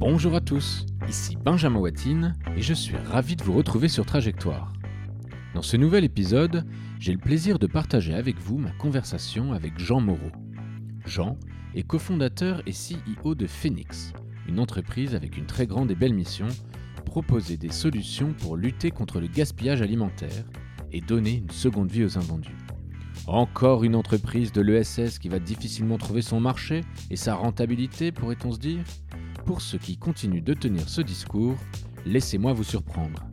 Bonjour à tous, ici Benjamin Watine et je suis ravi de vous retrouver sur Trajectoire. Dans ce nouvel épisode, j'ai le plaisir de partager avec vous ma conversation avec Jean Moreau. Jean est cofondateur et CEO de Phoenix, une entreprise avec une très grande et belle mission, proposer des solutions pour lutter contre le gaspillage alimentaire et donner une seconde vie aux invendus. Encore une entreprise de l'ESS qui va difficilement trouver son marché et sa rentabilité, pourrait-on se dire? Pour ceux qui continuent de tenir ce discours, laissez-moi vous surprendre.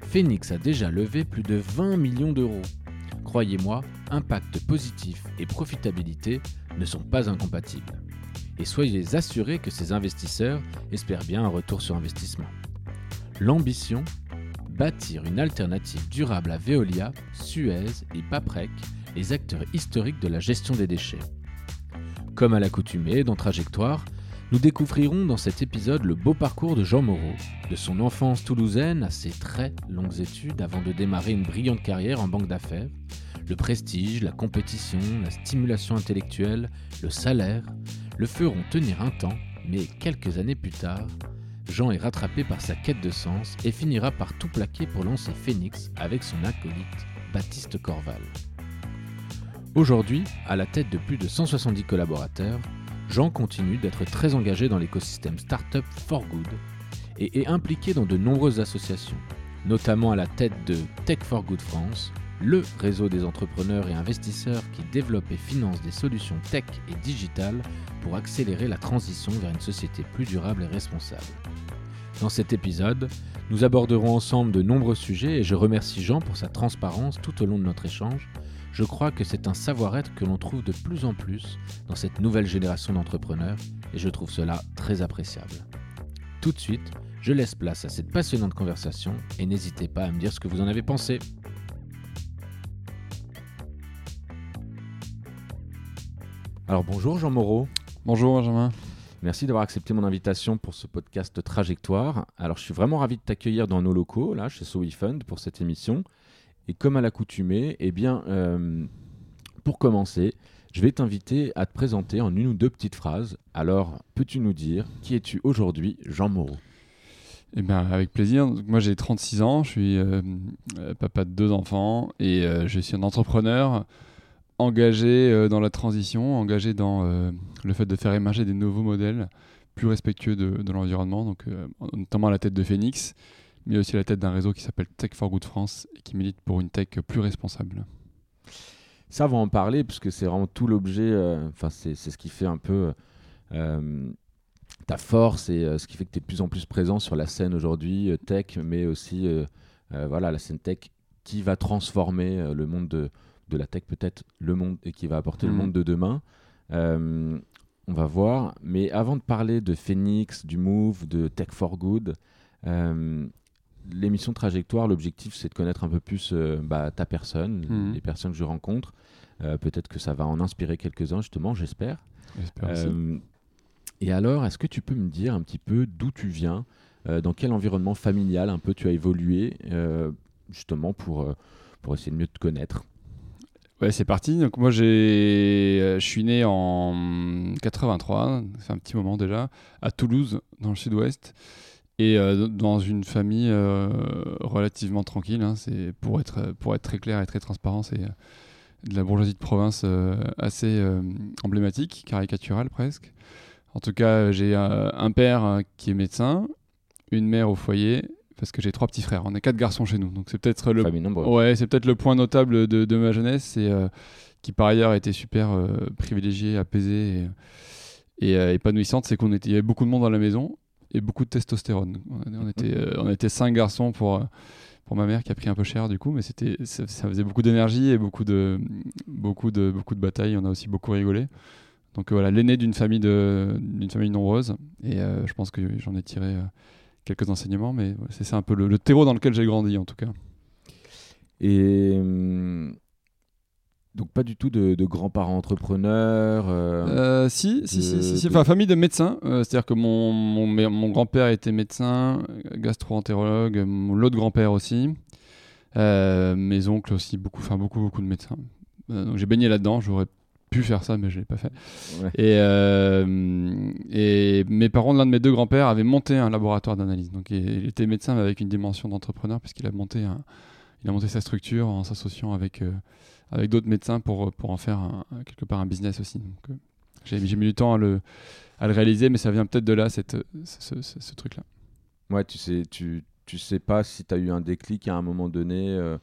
Phoenix a déjà levé plus de 20 millions d'euros. Croyez-moi, impact positif et profitabilité ne sont pas incompatibles. Et soyez assurés que ces investisseurs espèrent bien un retour sur investissement. L'ambition? Bâtir une alternative durable à Veolia, Suez et Paprec, les acteurs historiques de la gestion des déchets. Comme à l'accoutumée dans Trajectoire, nous découvrirons dans cet épisode le beau parcours de Jean Moreau, de son enfance toulousaine à ses très longues études avant de démarrer une brillante carrière en banque d'affaires, le prestige, la compétition, la stimulation intellectuelle, le salaire, le feront tenir un temps, mais quelques années plus tard, Jean est rattrapé par sa quête de sens et finira par tout plaquer pour lancer Phoenix avec son acolyte Baptiste Corval. Aujourd'hui, à la tête de plus de 170 collaborateurs, Jean continue d'être très engagé dans l'écosystème Startup for Good et est impliqué dans de nombreuses associations, notamment à la tête de Tech for Good France, le réseau des entrepreneurs et investisseurs qui développe et finance des solutions tech et digitales pour accélérer la transition vers une société plus durable et responsable. Dans cet épisode, nous aborderons ensemble de nombreux sujets et je remercie Jean pour sa transparence tout au long de notre échange. Je crois que c'est un savoir-être que l'on trouve de plus en plus dans cette nouvelle génération d'entrepreneurs et je trouve cela très appréciable. Tout de suite, je laisse place à cette passionnante conversation et n'hésitez pas à me dire ce que vous en avez pensé. Alors bonjour Jean Moreau. Bonjour Benjamin. Merci d'avoir accepté mon invitation pour ce podcast Trajectoire. Alors, je suis vraiment ravi de t'accueillir dans nos locaux, là, chez SoWeFund, pour cette émission. Et comme à l'accoutumée, eh bien, euh, pour commencer, je vais t'inviter à te présenter en une ou deux petites phrases. Alors, peux-tu nous dire qui es-tu aujourd'hui, Jean Moreau? Eh bien, avec plaisir. moi, j'ai 36 ans, je suis euh, euh, papa de deux enfants et je suis un entrepreneur engagé dans la transition, engagé dans le fait de faire émerger des nouveaux modèles plus respectueux de, l'environnement, donc notamment à la tête de Phoenix, mais aussi à la tête d'un réseau qui s'appelle Tech for Good France et qui milite pour une tech plus responsable. Ça, on va en parler parce que c'est vraiment tout l'objet, enfin, c'est ce qui fait un peu ta force et ce qui fait que tu es de plus en plus présent sur la scène aujourd'hui, tech, mais aussi voilà, la scène tech qui va transformer le monde de, de la tech peut-être le monde et qui va apporter le mm. monde de demain. Euh, on va voir. Mais avant de parler de Phoenix, du Move, de Tech for Good, euh, l'émission Trajectoire, l'objectif c'est de connaître un peu plus euh, bah, ta personne, mm. les personnes que je rencontre. Peut-être que ça va en inspirer quelques-uns justement, j'espère. et alors, est-ce que tu peux me dire un petit peu d'où tu viens, dans quel environnement familial un peu tu as évolué, justement pour, pour essayer de mieux te connaître? Ouais, c'est parti. Donc moi, j'ai, euh, je suis né en 83, c'est un petit moment déjà, à Toulouse, dans le sud-ouest, et euh, dans une famille euh, relativement tranquille. Hein. c'est pour être pour être très clair et très transparent, c'est de la bourgeoisie de province assez emblématique, caricaturale presque. En tout cas, j'ai un père qui est médecin, une mère au foyer parce que j'ai trois petits frères. On est quatre garçons chez nous, donc c'est peut-être le ouais, c'est peut-être le point notable de, de ma jeunesse, et euh, qui par ailleurs a été super euh, privilégié, apaisé et, et euh, épanouissante, c'est qu'on était, il y avait beaucoup de monde dans la maison et beaucoup de testostérone. On, était, on était cinq garçons pour pour ma mère qui a pris un peu cher du coup, mais c'était ça, faisait beaucoup d'énergie et beaucoup de beaucoup de beaucoup de batailles. On a aussi beaucoup rigolé. Donc voilà, l'aîné d'une famille de d'une famille nombreuse, et je pense que j'en ai tiré quelques enseignements, mais c'est un peu le, terreau dans lequel j'ai grandi en tout cas. Et hum, donc pas du tout de, grands-parents entrepreneurs euh, euh, si, si, si, si, enfin famille de médecins. Euh, c'est-à-dire que mon, mon, mon grand-père était médecin, gastro-entérologue, l'autre grand-père aussi. mes oncles aussi, beaucoup, enfin beaucoup, beaucoup de médecins. donc j'ai baigné là-dedans. J'aurais pu faire ça, mais je l'ai pas fait. Ouais. Et, euh, et mes parents, l'un de mes deux grands-pères, avait monté un laboratoire d'analyse. Donc il, était médecin mais avec une dimension d'entrepreneur puisqu'il a monté un- il a monté sa structure en s'associant avec euh, avec d'autres médecins pour pour en faire un- quelque part un business aussi. Donc euh, j'ai mis du temps à le à le réaliser, mais ça vient peut-être de là cette ce, ce- ce truc-là. Ouais, tu sais, tu, tu sais pas si tu as eu un déclic à un moment donné. euh,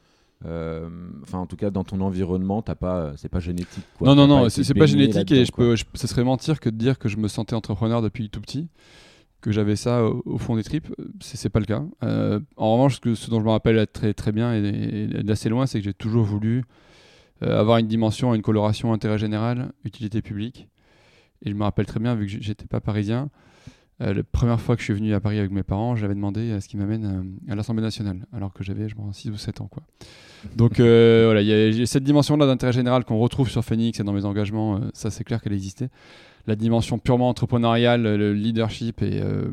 euh, Enfin, en tout cas, dans ton environnement, t'as pas, c'est pas génétique. Quoi. non, non, non, c'est pas génétique et je peux, je- ce serait mentir que de dire que je me sentais entrepreneur depuis tout petit, que j'avais ça au, au fond des tripes. C'est pas le cas. Euh, en revanche, ce, que- ce dont je me rappelle très, très bien et, et d'assez loin, c'est que j'ai toujours voulu euh, avoir une dimension, une coloration intérêt général, utilité publique. Et je me rappelle très bien, vu que j'étais pas parisien, euh, la première fois que je suis venu à Paris avec mes parents, j'avais demandé à ce qui m'amène euh, à l'Assemblée nationale, alors que j'avais, je pense, 6 ou 7 ans. Quoi. Donc euh, voilà, il y a cette dimension-là d'intérêt général qu'on retrouve sur Phoenix et dans mes engagements, euh, ça c'est clair qu'elle existait. La dimension purement entrepreneuriale, le leadership et euh,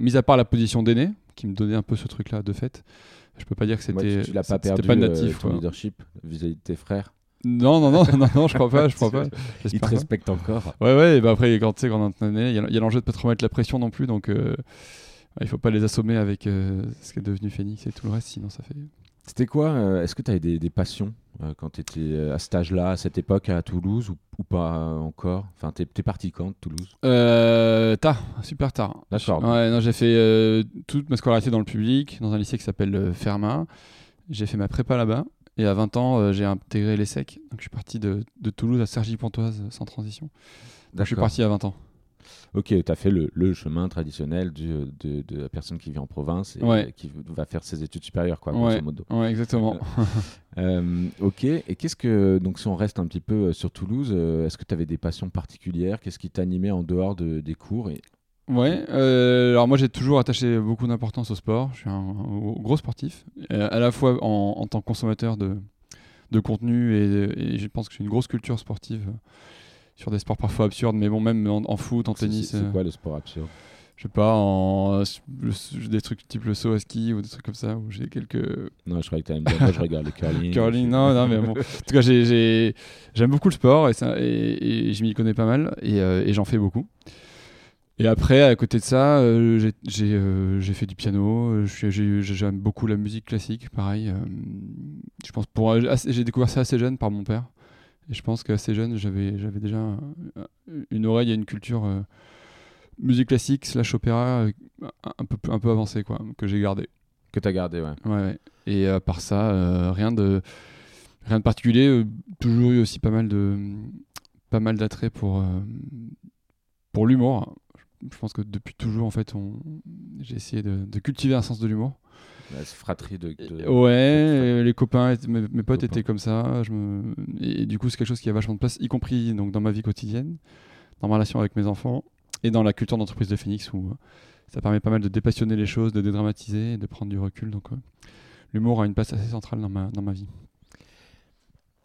mis à part la position d'aîné, qui me donnait un peu ce truc-là de fait, je peux pas dire que Ouais, c'était tu, tu l'as pas perdu pas euh, natif. ton leadership vis-à-vis de tes frères? Non, non, non, non, non, je crois pas, je crois pas. Ils J'espère te pas. respectent encore. Ouais, ouais, et bah après, quand tu sais, quand on il y a, il y a l'enjeu de pas trop mettre la pression non plus, donc euh, il faut pas les assommer avec euh, ce qui est devenu Phoenix et tout le reste, sinon ça fait. C'était quoi euh, Est-ce que tu avais des, des passions euh, quand tu étais à cet âge-là, à cette époque, à Toulouse ou, ou pas encore? Enfin, t'es es parti quand de Toulouse tard, super tard. D'accord. Ouais, non, j'ai fait toute ma scolarité dans le public, dans un lycée qui s'appelle Fermat. J'ai fait ma prépa là-bas. Et à 20 ans, euh, j'ai intégré l'ESSEC. Donc je suis parti de, de Toulouse à Cergy-Pontoise sans transition. Donc, je suis parti à 20 ans. Ok, tu as fait le, le chemin traditionnel du- de, de la personne qui vit en province et Ouais. qui va faire ses études supérieures, quoi, grosso Ouais. modo. Ouais, exactement. Euh, ok, et qu'est-ce que, donc si on reste un petit peu euh, sur Toulouse, euh, est-ce que tu avais des passions particulières? Qu'est-ce qui t'animait en dehors de- des cours et... Ouais, euh, alors moi j'ai toujours attaché beaucoup d'importance au sport. Je suis un, un gros sportif, euh, à la fois en, en tant que consommateur de, de contenu et, et je pense que j'ai une grosse culture sportive euh, sur des sports parfois absurdes, mais bon, même en, en foot, en tennis, C'est euh, quoi le sport absurde? je sais pas, en, le- des trucs type le saut à ski ou des trucs comme ça, où j'ai quelques. Non, je croyais que tu allais me dire, moi je regarde le curling. Curling, je- non, non, mais bon. En tout cas, j'ai- j'ai- j'aime beaucoup le sport et, ça, et, et je m'y connais pas mal et, euh, et j'en fais beaucoup. Et après, à côté de ça, euh, j'ai- j'ai euh, j'ai fait du piano. euh, j'ai- J'aime beaucoup la musique classique, pareil. euh, je pense pour assez- j'ai découvert ça assez jeune par mon père. Et je pense qu'assez jeune, j'avais j'avais déjà une oreille et une culture musique classique slash opéra un peu un peu avancée quoi, que j'ai gardé. Que tu as gardé, ouais. Ouais, ouais. Et à part ça, rien de rien de particulier. toujours eu aussi pas mal de pas mal d'attrait pour pour l'humour. Je pense que depuis toujours, en fait, on... j'ai essayé de, de cultiver un sens de l'humour. La fratrie de. de- Ouais, euh, les copains, mes, mes potes Copains. étaient comme ça. Je me... Et du coup, c'est quelque chose qui a vachement de place, y compris donc, dans ma vie quotidienne, dans ma relation avec mes enfants et dans la culture d'entreprise de Phoenix où euh, ça permet pas mal de dépassionner les choses, de dédramatiser de prendre du recul. Donc, euh, l'humour a une place assez centrale dans ma, dans ma vie.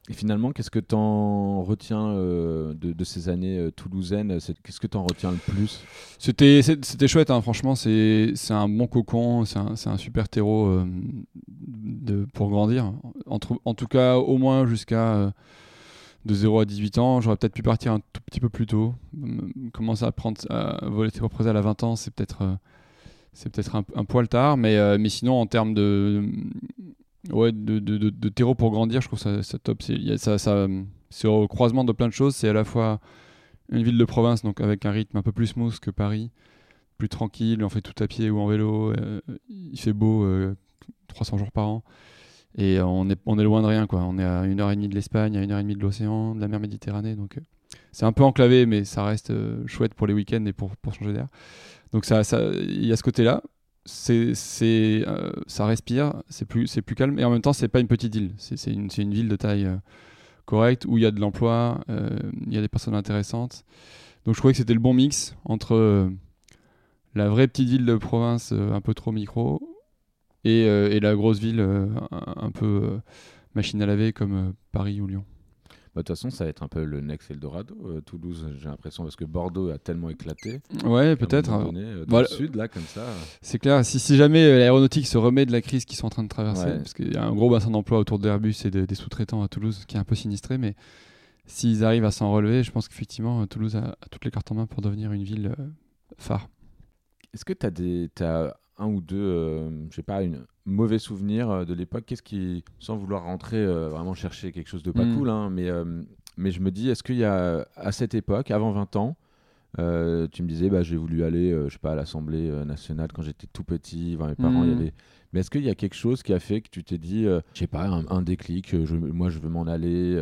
Et finalement, qu'est-ce que tu en retiens euh, de, ces années euh, toulousaines C'est- Qu'est-ce que tu en retiens le plus? C'était chouette, hein, franchement, c'est un bon cocon, c'est un, un super terreau euh, pour grandir. En tout cas, au moins jusqu'à euh, de 0 à 18 ans. J'aurais peut-être pu partir un tout petit peu plus tôt. Euh, Commencer à, prendre, à voler tes propres ailes à 20 ans, c'est peut-être euh, peut-être un, un poil tard, mais, euh, mais sinon, en termes de, ouais, de, de, terreau pour grandir, je trouve ça, top. C'est ça, au croisement de plein de choses. C'est à la fois une ville de province, donc avec un rythme un peu plus smooth que Paris, plus tranquille, on fait tout à pied ou en vélo, euh, il fait beau euh, 300 jours par an, et on est, loin de rien. On est à une heure et demie de l'Espagne, à une heure et demie de l'océan, de la mer Méditerranée, donc euh, c'est un peu enclavé, mais ça reste euh, chouette pour les week-ends et pour, changer d'air. Donc il y a ce côté-là. C'est, euh, ça respire, c'est plus, c'est plus calme, et en même temps, c'est pas une petite île. C'est, une, une ville de taille euh, correcte où il y a de l'emploi, euh, il y a des personnes intéressantes. Donc je trouvais que c'était le bon mix entre la vraie petite ville de province un peu trop micro et, et la grosse ville un, peu machine à laver comme Paris ou Lyon. Bah, De toute façon, ça va être un peu le next Eldorado, euh, Toulouse, j'ai l'impression, parce que Bordeaux a tellement éclaté. Ouais, peut-être. donné, euh, dans Voilà. le sud, là, comme ça. C'est clair, si, si jamais euh, l'aéronautique se remet de la crise qu'ils sont en train de traverser, Ouais. parce qu'il y a un gros bassin d'emploi autour d'Airbus et de- des sous-traitants à Toulouse qui est un peu sinistré, mais s'ils arrivent à s'en relever, je pense qu'effectivement, Toulouse a, toutes les cartes en main pour devenir une ville phare. Est-ce que tu as, des, as un ou deux, je sais pas, une mauvais souvenir de l'époque Qu'est-ce qui, sans vouloir rentrer vraiment chercher quelque chose de pas hmm. cool, hein, mais, mais je me dis, est-ce qu'il y a à cette époque, avant 20 ans, euh, tu me disais, bah, j'ai voulu aller, euh, je sais pas, à l'Assemblée euh, nationale quand j'étais tout petit. mes parents y avaient. Mais est-ce qu'il y a quelque chose qui a fait que tu t'es dit, je sais pas, un, déclic, je, moi je veux m'en aller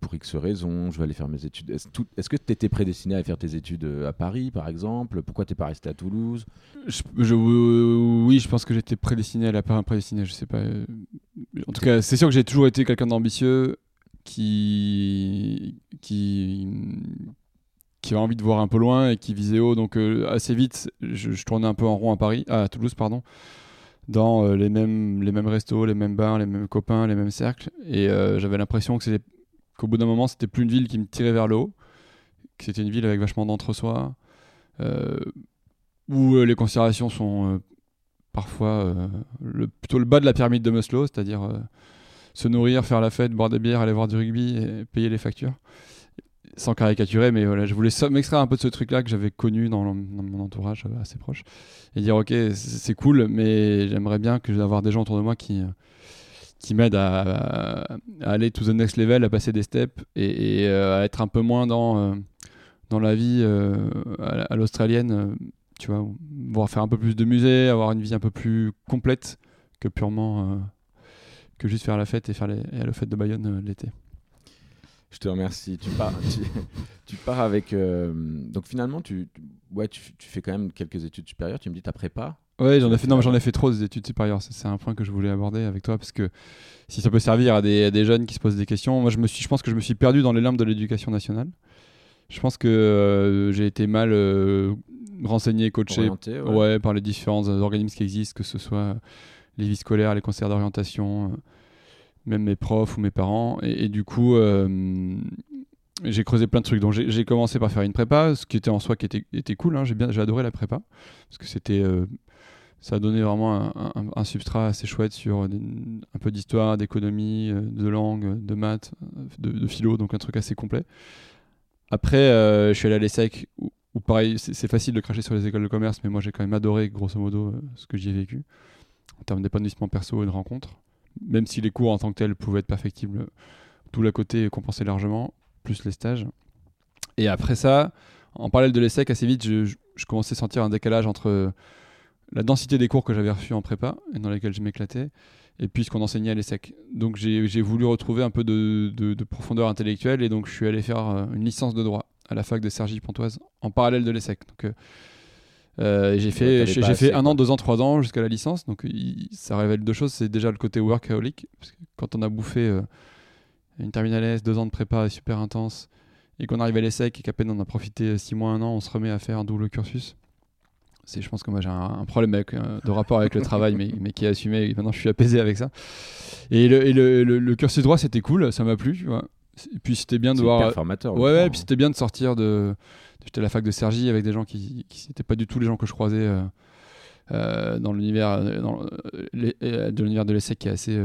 pour X raisons, je vais aller faire mes études. Est-ce, que tu étais prédestiné à faire tes études à Paris, par exemple? Pourquoi tu n'es pas resté à Toulouse? Je, Oui, je pense que j'étais prédestiné à la part prédestiné, je sais pas. En tout cas, c'est sûr que j'ai toujours été quelqu'un d'ambitieux qui, qui, qui avait envie de voir un peu loin et qui visait haut. Donc euh, assez vite, je, tournais un peu en rond à Paris, à Toulouse, pardon, dans euh, les mêmes les mêmes restos, les mêmes bars, les mêmes copains, les mêmes cercles. Et euh, j'avais l'impression que c'était qu'au bout d'un moment, c'était plus une ville qui me tirait vers le haut, que c'était une ville avec vachement d'entre-soi, où les considérations sont parfois le, plutôt le bas de la pyramide de Maslow, c'est-à-dire se nourrir, faire la fête, boire des bières, aller voir du rugby et payer les factures sans caricaturer, mais voilà, je voulais m'extraire un peu de ce truc-là que j'avais connu dans, mon entourage euh, assez proche et dire ok, c'est cool, mais j'aimerais bien que d'avoir des gens autour de moi qui qui m'aident à, aller to the next level, à passer des steps et, euh, à être un peu moins dans euh, dans la vie à, l'australienne, tu vois, voir faire un peu plus de musée, avoir une vie un peu plus complète que purement que juste faire la fête et faire les, le fête de Bayonne l'été. Je te remercie. Tu pars, tu, pars avec. Euh, donc finalement, tu, ouais, tu, fais quand même quelques études supérieures. Tu me dis ta prépa. Ouais, j'en ai fait. Non, j'en ai fait trop des études supérieures. C'est un point que je voulais aborder avec toi parce que si ça peut servir à des, des, jeunes qui se posent des questions, moi je me suis, je pense que je me suis perdu dans les limbes de l'éducation nationale. Je pense que euh, j'ai été mal euh, renseigné, coaché, ouais. par les différents organismes qui existent, que ce soit les vies scolaires, les conseils d'orientation même mes profs ou mes parents. Et, du coup, euh, j'ai creusé plein de trucs. Donc j'ai commencé par faire une prépa, ce qui était en soi qui était, était cool. Hein. J'ai bien, j'ai adoré la prépa parce que c'était, euh, ça a donné vraiment un, substrat assez chouette sur un peu d'histoire, d'économie, euh, de langue, de maths, de, philo, donc un truc assez complet. Après, je suis allé à l'ESSEC où, pareil, c'est facile de cracher sur les écoles de commerce, mais moi j'ai quand même adoré grosso modo ce que j'y ai vécu en termes d'épanouissement perso et de rencontres même si les cours en tant que tels pouvaient être perfectibles, tout l'à côté compensait largement, plus les stages. Et après ça, en parallèle de l'ESSEC, assez vite, je, commençais à sentir un décalage entre la densité des cours que j'avais reçus en prépa et dans lesquels je m'éclatais, et puis ce qu'on enseignait à l'ESSEC. Donc j'ai voulu retrouver un peu de, profondeur intellectuelle, et donc je suis allé faire euh, une licence de droit à la fac de Sergi Pontoise en parallèle de l'ESSEC. Donc euh, euh, j'ai fait, j'ai fait un an, deux ans, trois ans jusqu'à la licence. Donc ça révèle deux choses. C'est déjà le côté workaholic. Parce que quand on a bouffé euh, une terminale S, deux ans de prépa super intense, et qu'on arrive à l'ESSEC et qu'à peine on a profité six mois, un an, on se remet à faire un double cursus. C'est, je pense que moi j'ai un, problème avec, euh, de rapport avec le travail, mais, mais qui est assumé. Et maintenant je suis apaisé avec ça. Et le, et le, le, cursus droit c'était cool, ça m'a plu. Tu vois. Et puis c'était bien de voir. formateur. Ouais, ouais, puis c'était bien de sortir de J'étais à la fac de Sergi avec des gens qui n'étaient pas du tout les gens que je croisais euh, euh, dans l'univers de l'univers de l'essai qui est assez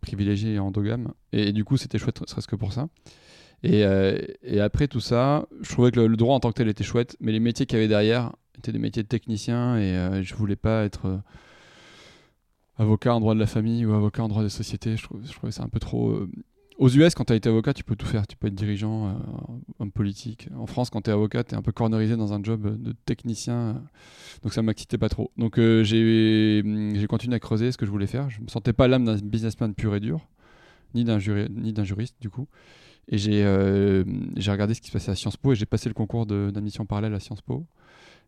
privilégié et endogame. Et, du coup, c'était chouette, serait-ce que pour ça. Et, après tout ça, je trouvais que le, droit en tant que tel était chouette, mais les métiers qu'il y avait derrière étaient des métiers de technicien et je voulais pas être avocat en droit de la famille ou avocat en droit des sociétés. Je, je trouvais ça un peu trop aux US, quand tu as été avocat, tu peux tout faire. Tu peux être dirigeant, euh, homme politique. En France, quand tu es avocat, tu es un peu cornerisé dans un job de technicien. donc ça m'excitait pas trop. Donc euh, j'ai continué à creuser ce que je voulais faire. Je me sentais pas l'âme d'un businessman pur et dur, ni d'un juriste du coup. Et euh, j'ai regardé ce qui se passait à Sciences Po et j'ai passé le concours d'admission parallèle à Sciences Po.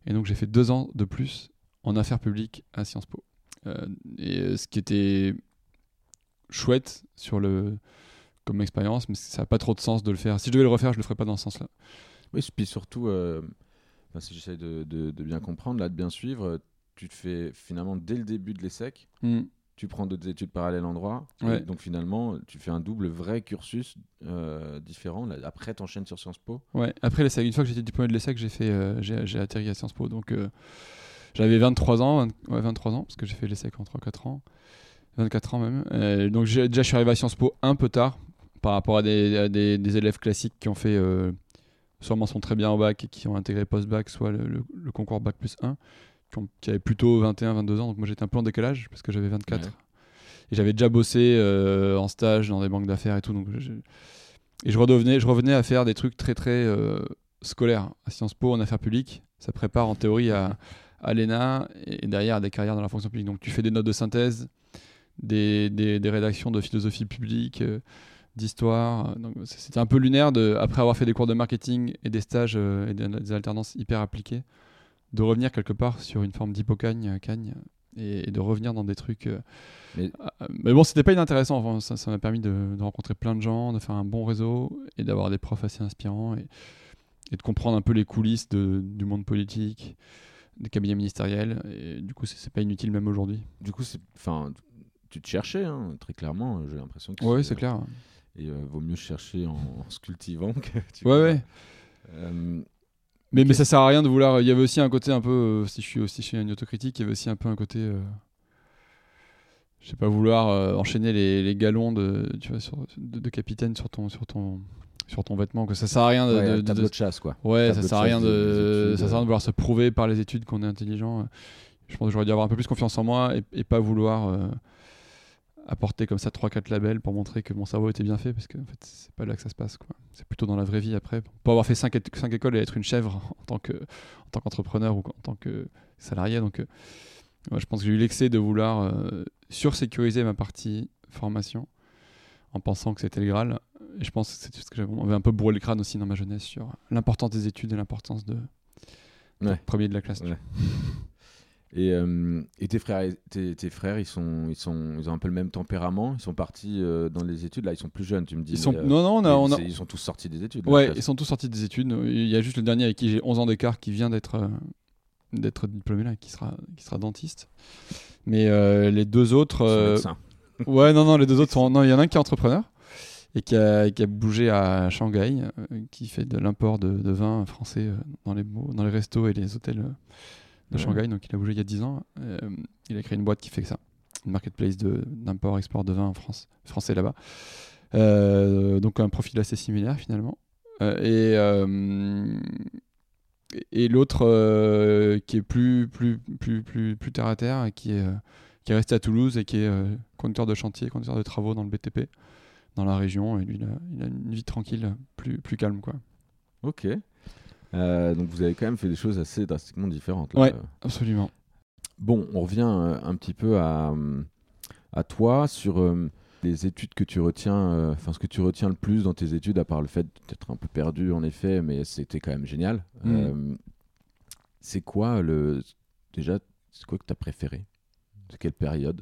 Et donc j'ai fait deux ans de plus en affaires publiques à Sciences Po. et ce qui était chouette sur le comme expérience, mais ça n'a pas trop de sens de le faire. Si je devais le refaire, je le ferais pas dans ce sens-là. Oui, puis surtout, euh, si j'essaie de, de, bien comprendre, là, de bien suivre, tu te fais finalement dès le début de l'ESSEC, hmm. Tu prends d'autres études parallèles en droit, donc finalement, tu fais un double vrai cursus euh, différent. Là, après, tu enchaînes sur Sciences Po. Ouais, après l'ESSEC, une fois que j'étais diplômé de l'ESSEC, j'ai fait, euh, j'ai atterri à Sciences Po, donc j'avais 23 ans, ouais, 23 ans, parce que j'ai fait l'ESSEC en 3-4 ans. 24 ans même. donc déjà, je suis arrivé à Sciences Po un peu tard, par rapport à des, à des- des élèves classiques qui ont fait euh, soit mention très bien au bac et qui ont intégré post-bac, soit le, le- le concours bac plus 1, qui, ont- qui avaient plutôt 21, 22 ans. Donc moi j'étais un peu en décalage parce que j'avais 24. Ouais. Et j'avais déjà bossé euh, en stage dans des banques d'affaires et tout. Donc je- Et je redevenais, je revenais à faire des trucs très très euh, scolaires. À Sciences Po en affaires publiques, ça prépare en théorie à, à l'ENA et derrière à des carrières dans la fonction publique. Donc tu fais des notes de synthèse, des, des, des rédactions de philosophie publique, euh, d'histoire. C'était un peu lunaire de, après avoir fait des cours de marketing et des stages euh, et des, des alternances hyper appliquées, de revenir quelque part sur une forme d'hypocagne, euh, cagne, et, et de revenir dans des trucs. euh, Mais- euh, mais bon, c'était pas inintéressant. Enfin, ça m'a permis de, de rencontrer plein de gens, de faire un bon réseau et d'avoir des profs assez inspirants et, et de comprendre un peu les coulisses de- du monde politique, des cabinets ministériels. Et du coup, c'est pas inutile même aujourd'hui. Du coup, c'est, enfin, tu te cherchais, hein, très clairement. J'ai l'impression que Oui, c'est clair. Et euh, vaut mieux chercher en, en se cultivant que. tu Ouais, vois. ouais. Euh, Mais, mais Qu'est-ce- ça sert à rien de vouloir. Il y avait aussi un côté un peu. euh, si je suis aussi chez une autocritique, il y avait aussi un peu un côté. euh, je sais pas, vouloir euh, enchaîner les, les galons de, tu vois, sur- de, de capitaine sur ton, sur, ton, sur ton vêtement. Que ça sert à rien de. ouais, de- tableau de- chasse, quoi. ouais, ça sert à rien de. ça sert à rien euh. de vouloir se prouver par les études qu'on est intelligent. Je pense que j'aurais dû avoir un peu plus confiance en moi et, et pas vouloir. Apporter comme ça 3-4 labels pour montrer que mon cerveau était bien fait parce que en fait c'est pas là que ça se passe quoi. C'est plutôt dans la vraie vie après. Pour avoir fait 5, écoles et être une chèvre en tant que en tant qu'entrepreneur ou en tant que salarié donc euh, je pense que j'ai eu l'excès de vouloir euh, sursécuriser ma partie formation en pensant que c'était le Graal et je pense que c'est ce que j'avais on avait un peu bourré le crâne aussi dans ma jeunesse sur l'importance des études et l'importance de Ouais. premier de la classe. Ouais. Et, euh, et tes frères, tes, tes frères, ils sont, ils sont, ils ont un peu le même tempérament. Ils sont partis euh, dans les études. Là, ils sont plus jeunes. Tu me dis. Ils sont euh, non non on a, mais on a- c'est- ils sont tous sortis des études. Ouais, ils sont tous sortis des études. Il y a juste le dernier avec qui j'ai 11 ans d'écart qui vient d'être d'être diplômé là, qui sera qui sera dentiste. Mais les deux autres, ouais non non les deux autres sont non il y en a un qui est entrepreneur et qui a, qui a bougé à Shanghai, qui fait de l'import de, de vin français dans les dans les restos et les hôtels de Ouais. Shanghai. Donc il a bougé il y a 10 ans. Euh, il a créé une boîte qui fait que ça, une marketplace de d'import export de vin en France français là-bas. Euh, donc un profil assez similaire finalement. Euh, et et l'autre qui est plus plus plus plus plus terre à terre et qui est qui est resté à Toulouse et qui est conducteur de chantier, conducteur de travaux dans le BTP dans la région et lui il a, il a une vie tranquille, plus plus calme quoi. Ok. Euh, donc vous avez quand même fait des choses assez drastiquement différentes. là. Ouais. Absolument. Bon, on revient euh, un petit peu à, euh, à toi sur les études que tu retiens, euh, enfin ce que tu retiens le plus dans tes études, à part le fait d'être un peu perdu en effet, mais c'était quand même génial. Mm. Euh, c'est quoi le. Déjà, c'est quoi que tu as préféré? De quelle période?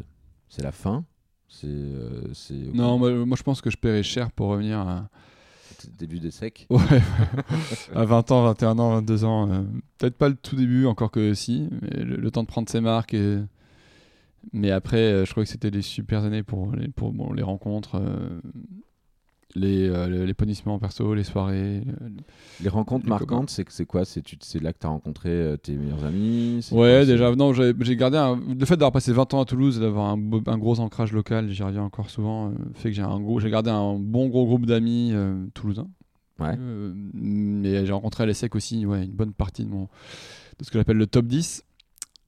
C'est la fin? C'est. euh, c'est Non, moi, moi, je pense que je paierais cher pour revenir à, début des secs ouais, à 20 ans, 21 ans, 22 ans. euh, Peut-être pas le tout début, encore que si, mais le, temps de prendre ses marques. Mais après, euh, je crois que c'était des super années pour les, pour, bon, les rencontres, euh, les, euh, les, punissements perso, les soirées. euh, Les rencontres Les marquantes, c'est quoi? C'est tu- c'est là que tu as rencontré euh, tes meilleurs amis? Ouais, quoi, déjà, non, j'ai j'ai gardé un- le fait d'avoir passé 20 ans à Toulouse et d'avoir un, gros ancrage local, j'y reviens encore souvent, euh, fait que j'ai un gros, j'ai gardé un bon gros groupe d'amis euh, toulousains. Ouais. Mais j'ai rencontré à l'ESSEC aussi ouais, une bonne partie de, mon, de ce que j'appelle le top 10.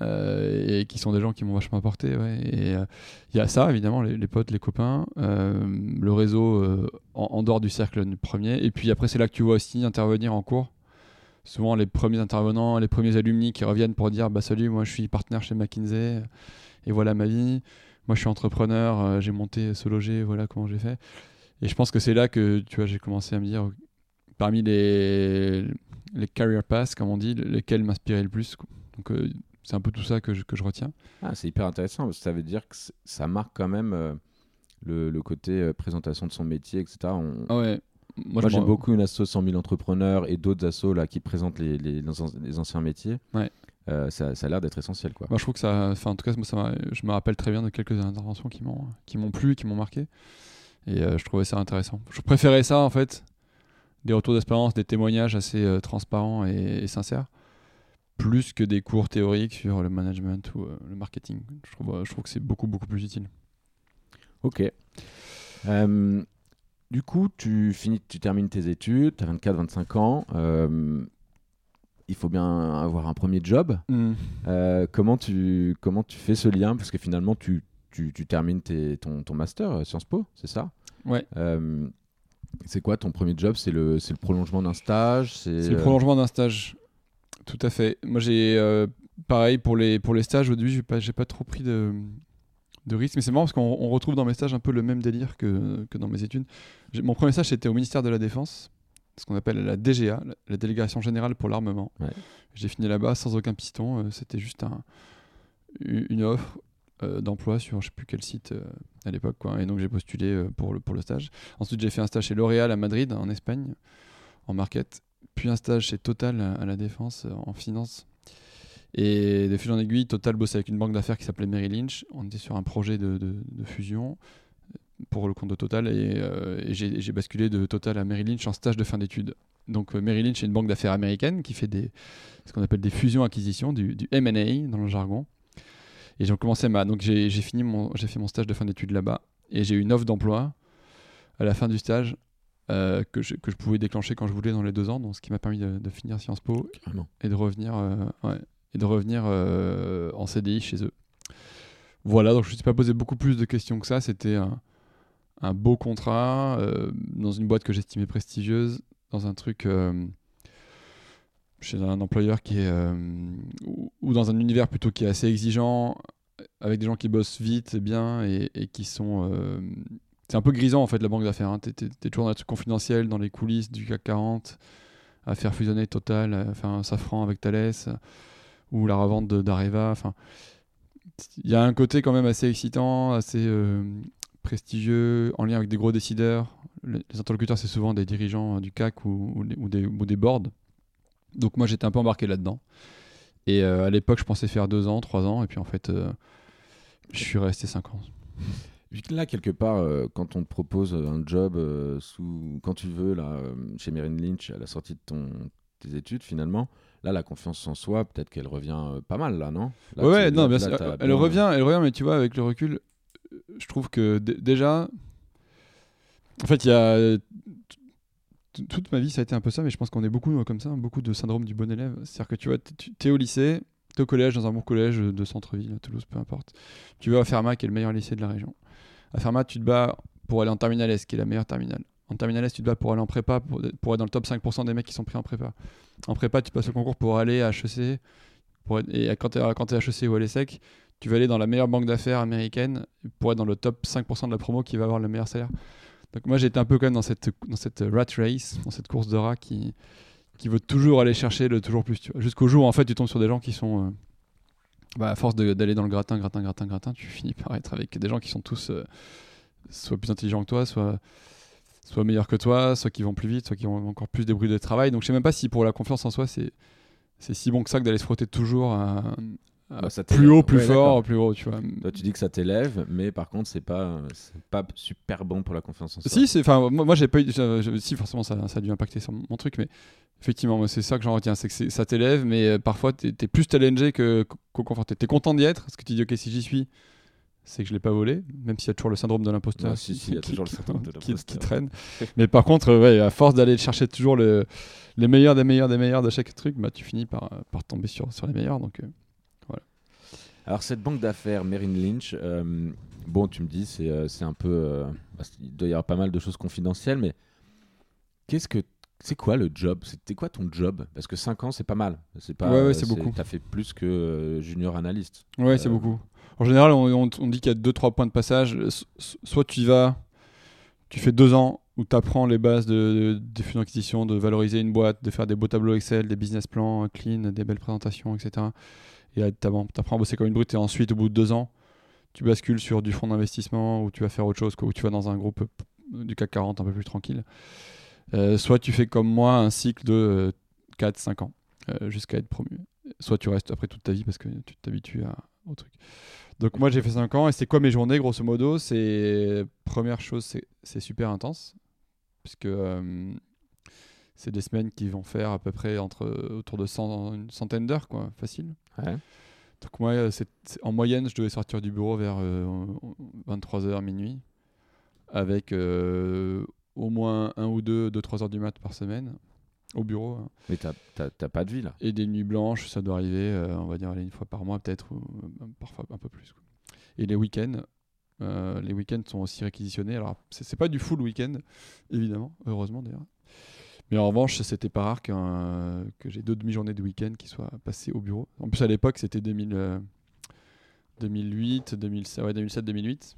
Euh, et qui sont des gens qui m'ont vachement apporté. ouais. Euh, il y a ça, évidemment, les, potes, les copains, euh, le réseau en, dehors du cercle premier. Et puis après, c'est là que tu vois aussi intervenir en cours. Souvent, les premiers intervenants, les premiers alumni qui reviennent pour dire bah, Salut, moi je suis partenaire chez McKinsey, et voilà ma vie. Moi je suis entrepreneur, j'ai monté ce loger, voilà comment j'ai fait. Et je pense que c'est là que tu vois, j'ai commencé à me dire parmi les, les career paths, comme on dit, lesquels m'inspiraient le plus. Donc c'est un peu tout ça que je, que je retiens. Ah, c'est hyper intéressant parce que ça veut dire que ça marque quand même euh, le, le côté euh, présentation de son métier, etc. On- Ah ouais. Moi, je j'aime beaucoup une asso 100 000 entrepreneurs et d'autres assos là, qui présentent les, les, les an- les anciens métiers. Ouais. Euh, ça, ça a l'air d'être essentiel. Quoi. Moi, je trouve que ça. Enfin, en tout cas, moi, ça je me rappelle très bien de quelques interventions qui m'ont qui m'ont plu, qui m'ont marqué. Et euh, je trouvais ça intéressant. Je préférais ça, en fait, des retours d'expérience, des témoignages assez euh, transparents et, et sincères, plus que des cours théoriques sur le management ou euh, le marketing. Je trouve, euh, je trouve que c'est beaucoup, beaucoup plus utile. Ok. Euh, du coup, tu, finis, tu termines tes études, tu as 24-25 ans. euh, il faut bien avoir un premier job. Hmm. Comment, tu, comment tu fais ce lien? Parce que finalement, tu, tu, tu termines tes- ton, ton master Sciences Po, c'est ça? Ouais. C'est quoi ton premier job? C'est le, le prolongement d'un stage C'est le prolongement d'un stage. Tout à fait. Moi, j'ai euh, pareil pour les, pour les stages. Au début, j'ai pas, j'ai pas trop pris de, de risques. Mais c'est marrant parce qu'on on retrouve dans mes stages un peu le même délire que, que dans mes études. Mon premier stage, c'était au ministère de la Défense, ce qu'on appelle la DGA, la, Délégation Générale pour l'Armement. Ouais. J'ai fini là-bas sans aucun piston. euh, c'était juste un, une offre euh, d'emploi sur je sais plus quel site euh, à l'époque. quoi. Et donc, j'ai postulé euh, pour, le, pour le stage. Ensuite, j'ai fait un stage chez L'Oréal à Madrid, en Espagne, en market puis un stage chez Total à la Défense euh, en finance. Et de fil en aiguille, Total bossait avec une banque d'affaires qui s'appelait Merrill Lynch. On était sur un projet de, fusion pour le compte de Total et, euh, j'ai basculé de Total à Merrill Lynch en stage de fin d'études. Donc euh, Merrill Lynch est une banque d'affaires américaine qui fait des, ce qu'on appelle des fusions-acquisitions, du, du M&A dans le jargon. Et j'ai commencé ma, donc j'ai fait mon stage de fin d'études là-bas et j'ai eu une offre d'emploi à la fin du stage euh, que, je, que je pouvais déclencher quand je voulais dans les deux ans, donc ce qui m'a permis de, de finir Sciences Po carrément. et de revenir, euh, ouais, et de revenir euh, en CDI chez eux. Voilà, donc je ne me suis pas posé beaucoup plus de questions que ça. C'était un, un beau contrat dans une boîte que j'estimais prestigieuse, dans un truc chez un employeur qui est ou, ou dans un univers plutôt qui est assez exigeant, avec des gens qui bossent vite et bien et, et qui sont c'est un peu grisant en fait la banque d'affaires. Hein. Tu es, toujours dans les trucs confidentiels, dans les coulisses du CAC 40, à faire fusionner Total, à faire un Safran avec Thales, ou la revente d'Areva. Enfin, il y a un côté quand même assez excitant, assez euh, prestigieux, en lien avec des gros décideurs. Les, interlocuteurs, c'est souvent des dirigeants euh, du CAC ou, des- ou boards. Donc moi, j'étais un peu embarqué là-dedans. Et euh, à l'époque, je pensais faire deux ans, trois ans, et puis en fait, je suis resté cinq ans. Là, quelque part, euh, quand on te propose un job euh, sous, quand tu veux, là, euh, chez Merrill Lynch, à la sortie de ton, tes études, finalement, là, la confiance en soi, peut-être qu'elle revient pas mal, là, non? Là, ouais, non, bien sûr. Elle revient, elle revient, mais tu vois, avec le recul, je trouve que déjà, en fait, il y a toute ma vie, ça a été un peu ça, mais je pense qu'on est beaucoup comme ça, beaucoup de syndrome du bon élève. C'est-à-dire que tu vois, tu es au lycée, tu es au collège, dans un bon collège de centre-ville, à Toulouse, peu importe. Tu vas à Fermat, qui est le meilleur lycée de la région. À Fermat, tu te bats pour aller en terminale S, qui est la meilleure terminale. En terminale S, tu te bats pour aller en prépa, pour, être dans le top 5% des mecs qui sont pris en prépa. En prépa, tu passes le concours pour aller à HEC. Et quand tu es, t'es HEC ou à l'ESSEC, tu vas aller dans la meilleure banque d'affaires américaine pour être dans le top 5% de la promo qui va avoir le meilleur salaire. Donc moi j'étais un peu quand même dans cette, rat race, dans cette course de rat qui, veut toujours aller chercher le toujours plus. Jusqu'au jour où en fait tu tombes sur des gens qui sont... euh, bah, à force d'aller dans le gratin, gratin, gratin, gratin, tu finis par être avec des gens qui sont tous euh, soit plus intelligents que toi, soit, soit meilleurs que toi, soit qui vont plus vite, soit qui ont encore plus de bruit de travail. Donc je sais même pas si pour la confiance en soi c'est si bon que ça que d'aller se frotter toujours Bah, ça plus haut, plus Ouais, fort, plus haut, tu vois. Toi, tu dis que ça t'élève, mais par contre, c'est pas, pas super bon pour la confiance en soi. Si, c'est, enfin, moi, j'ai pas eu, je- je- si forcément ça, ça a dû impacter sur mon truc, mais effectivement, c'est ça que j'en retiens, c'est que ça t'élève, mais euh, parfois t'es, t'es plus challengé que, qu'au conforté. T'es content d'y être, parce que tu dis ok si j'y suis, c'est que je l'ai pas volé, même s'il y a toujours le syndrome de l'imposteur. Ouais, si, si, qui- traîne. mais par contre, euh, ouais, à force d'aller chercher toujours le, les meilleurs des meilleurs des meilleurs de chaque truc, bah tu finis par, euh, par tomber sur, sur les meilleurs, donc. euh, Alors, cette banque d'affaires, Merrill Lynch, euh, bon, tu me dis, c'est euh, un peu. euh, qu'il doit y avoir pas mal de choses confidentielles, mais qu'est-ce que. C'est quoi le job? C'était quoi ton job? Parce que 5 ans, c'est pas mal. C'est pas. Ouais, ouais, c'est beaucoup. T'as fait plus que junior analyste. Ouais, c'est beaucoup. En général, on, on- on dit qu'il y a 2-3 points de passage. So- so- Soit tu y vas, tu fais deux ans où tu apprends les bases de, de- fusions d'acquisition, de valoriser une boîte, de faire des beaux tableaux Excel, des business plans euh, clean, des belles présentations, etc. Et tu apprends à bosser comme une brute. Et ensuite, au bout de deux ans, tu bascules sur du fonds d'investissement où tu vas faire autre chose, quoi, où tu vas dans un groupe euh, du CAC 40 un peu plus tranquille. Euh, soit tu fais comme moi un cycle de 4-5 ans jusqu'à être promu. Soit tu restes après toute ta vie parce que tu t'habitues au truc. Donc moi j'ai fait 5 ans et c'est quoi mes journées grosso modo? C'est première chose c'est super intense puisque euh, c'est des semaines qui vont faire à peu près entre autour de 100, une centaine d'heures quoi, facile. Ouais. Donc moi euh, en moyenne je devais sortir du bureau vers 23h minuit avec euh, au moins un ou deux, deux, trois heures du mat par semaine au bureau. hein. Mais t'as- pas de vie là. Et des nuits blanches, ça doit arriver, euh, on va dire, une fois par mois peut-être, ou euh, parfois un peu plus. quoi. Et les week-ends, euh, les week-ends sont aussi réquisitionnés. Alors, c'est pas du full week-end, évidemment, heureusement d'ailleurs. Mais en revanche, c'était pas rare que j'ai deux demi-journées de week-end qui soient passées au bureau. En plus, à l'époque, c'était 2000, euh, 2008, 2007, ouais, 2007-2008.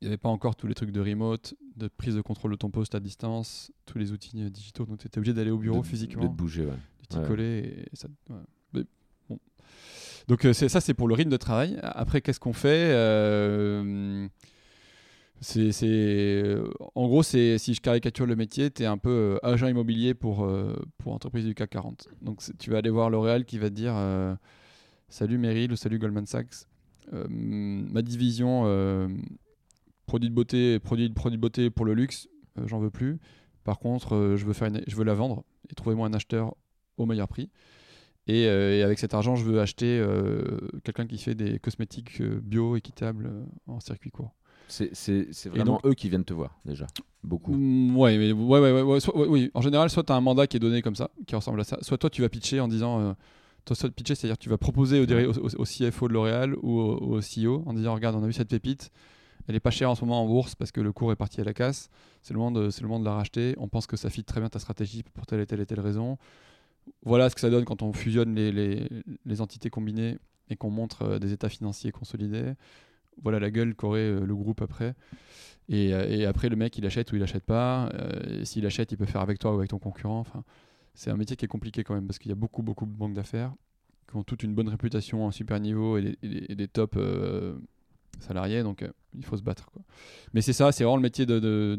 Il n'y avait pas encore tous les trucs de remote, de prise de contrôle de ton poste à distance, tous les outils euh, digitaux. Donc, tu étais obligé d'aller au bureau De- physiquement De bouger, ouais. du t'y Ouais. coller et ça ouais. Mais bon. Donc euh, ça c'est pour le rythme de travail. Après qu'est-ce qu'on fait Euh, euh, en gros si je caricature le métier tu es un peu agent immobilier pour pour entreprise du CAC 40 donc tu vas aller voir L'Oréal qui va te dire salut Meryl ou salut Goldman Sachs ma division produits de beauté produits de beauté pour le luxe j'en veux plus. Par contre je veux faire je veux la vendre et trouvez-moi un acheteur au meilleur prix. Et, euh, et avec cet argent, je veux acheter euh, quelqu'un qui fait des cosmétiques euh, bio, équitables, en circuit court. C'est- vraiment donc- eux qui viennent te voir déjà. Beaucoup. Mm, ouais, mais ouais, ouais, ouais, oui. En général, soit tu as un mandat qui est donné comme ça, qui ressemble à ça, soit toi tu vas pitcher en disant. Toi, soit pitcher, c'est-à-dire tu vas proposer au, CFO de L'Oréal ou au, au CEO en disant Regarde, on a vu cette pépite, elle est pas chère en ce moment en bourse parce que le cours est parti à la casse, c'est le, moment de- c'est le moment de la racheter, on pense que ça fit très bien ta stratégie pour telle et telle et telle raison. Voilà ce que ça donne quand on fusionne les, les- entités combinées et qu'on montre euh, des états financiers consolidés. Voilà la gueule qu'aurait euh, le groupe après. Et, euh, et après, le mec, il achète ou il achète pas. S'il achète, il peut faire avec toi ou avec ton concurrent. Enfin, c'est un métier qui est compliqué quand même parce qu'il y a beaucoup, beaucoup de banques d'affaires qui ont toute une bonne réputation, un super niveau et des, et salariés. Donc, il faut se battre. Mais c'est ça, c'est vraiment le métier de. de,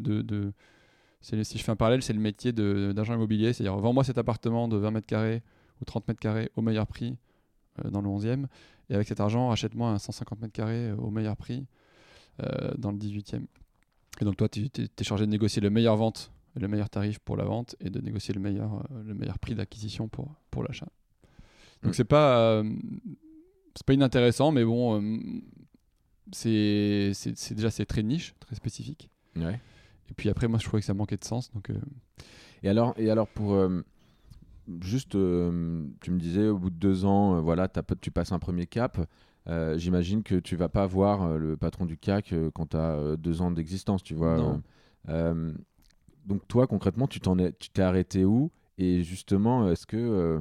le- si je fais un parallèle, c'est le métier d'agent immobilier. C'est-à-dire, vends-moi cet appartement de 20 mètres carrés ou 30 mètres carrés au meilleur prix euh, dans le 11e. Et avec cet argent, achète-moi un 150 mètres carrés euh, au meilleur prix euh, dans le 18e. Et donc toi, tu es, chargé de négocier le meilleur vente, le meilleur tarif pour la vente et de négocier le meilleur, euh, le meilleur prix d'acquisition pour, pour l'achat. Donc Mm. c'est pas c'est pas inintéressant, mais bon, c'est déjà c'est très niche, très spécifique. Ouais. Et puis après, moi, je trouvais que ça manquait de sens, donc euh, Et alors, et alors pour euh, juste, euh, tu me disais au bout de deux ans, euh, voilà, tu passes un premier cap. Euh, J'imagine que tu vas pas voir euh, le patron du CAC euh, quand tu as deux ans d'existence, tu vois. Non. Euh, donc toi, concrètement, tu t'en es, tu t'es arrêté où? Et justement, est-ce que, euh,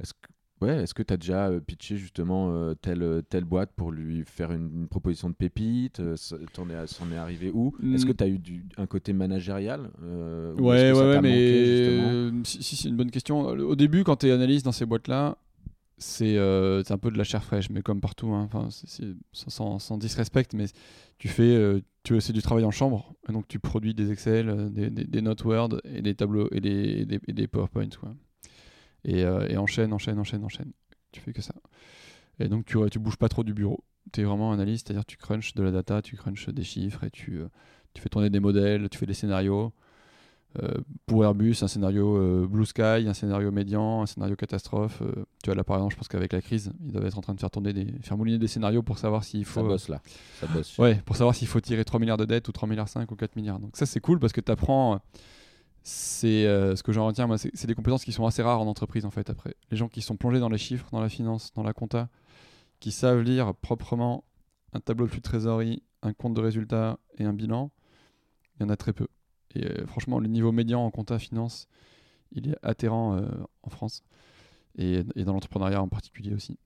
est-ce que, ouais, est-ce que tu as déjà euh, pitché justement euh, telle telle boîte pour lui faire une, une proposition de pépite euh, T'en es, c'en est arrivé où? Est-ce que Mm. tu as eu du, un côté managérial euh, ou Ouais, ouais, ouais, mais euh, si, si, c'est une bonne question. Au début, quand tu es analyste dans ces boîtes-là, c'est euh, c'est un peu de la chair fraîche, mais comme partout, hein. enfin, sans, sans, sans disrespect, mais tu fais, euh, tu c'est du travail en chambre, et donc tu produis des Excel, euh, des, des, des notes Word et des tableaux et des, et des, et des PowerPoint, quoi. Et, euh, et enchaîne, enchaîne, enchaîne, enchaîne. Tu fais que ça. Et donc tu, tu bouges pas trop du bureau. Tu es vraiment analyste, c'est-à-dire tu crunches de la data, tu crunches des chiffres et tu, euh, tu fais tourner des modèles, tu fais des scénarios. Euh, pour Airbus, un scénario euh, Blue Sky, un scénario médian, un scénario catastrophe. euh, tu vois, là par exemple, je pense qu'avec la crise, ils doivent être en train de faire tourner des, faire mouliner des scénarios pour savoir s'il faut. Ça bosse là. Ça bosse. Ouais, pour savoir s'il faut tirer 3 milliards de dettes ou 3 milliards 5 ou 4 milliards. Donc ça c'est cool parce que tu apprends. C'est euh, ce que j'en retiens, moi, c'est des compétences qui sont assez rares en entreprise en fait. Après, les gens qui sont plongés dans les chiffres, dans la finance, dans la compta, qui savent lire proprement un tableau de flux de trésorerie, un compte de résultat et un bilan, il y en a très peu. Et euh, franchement, le niveau médian en compta finance, il est atterrant euh, en France et, dans l'entrepreneuriat en particulier aussi.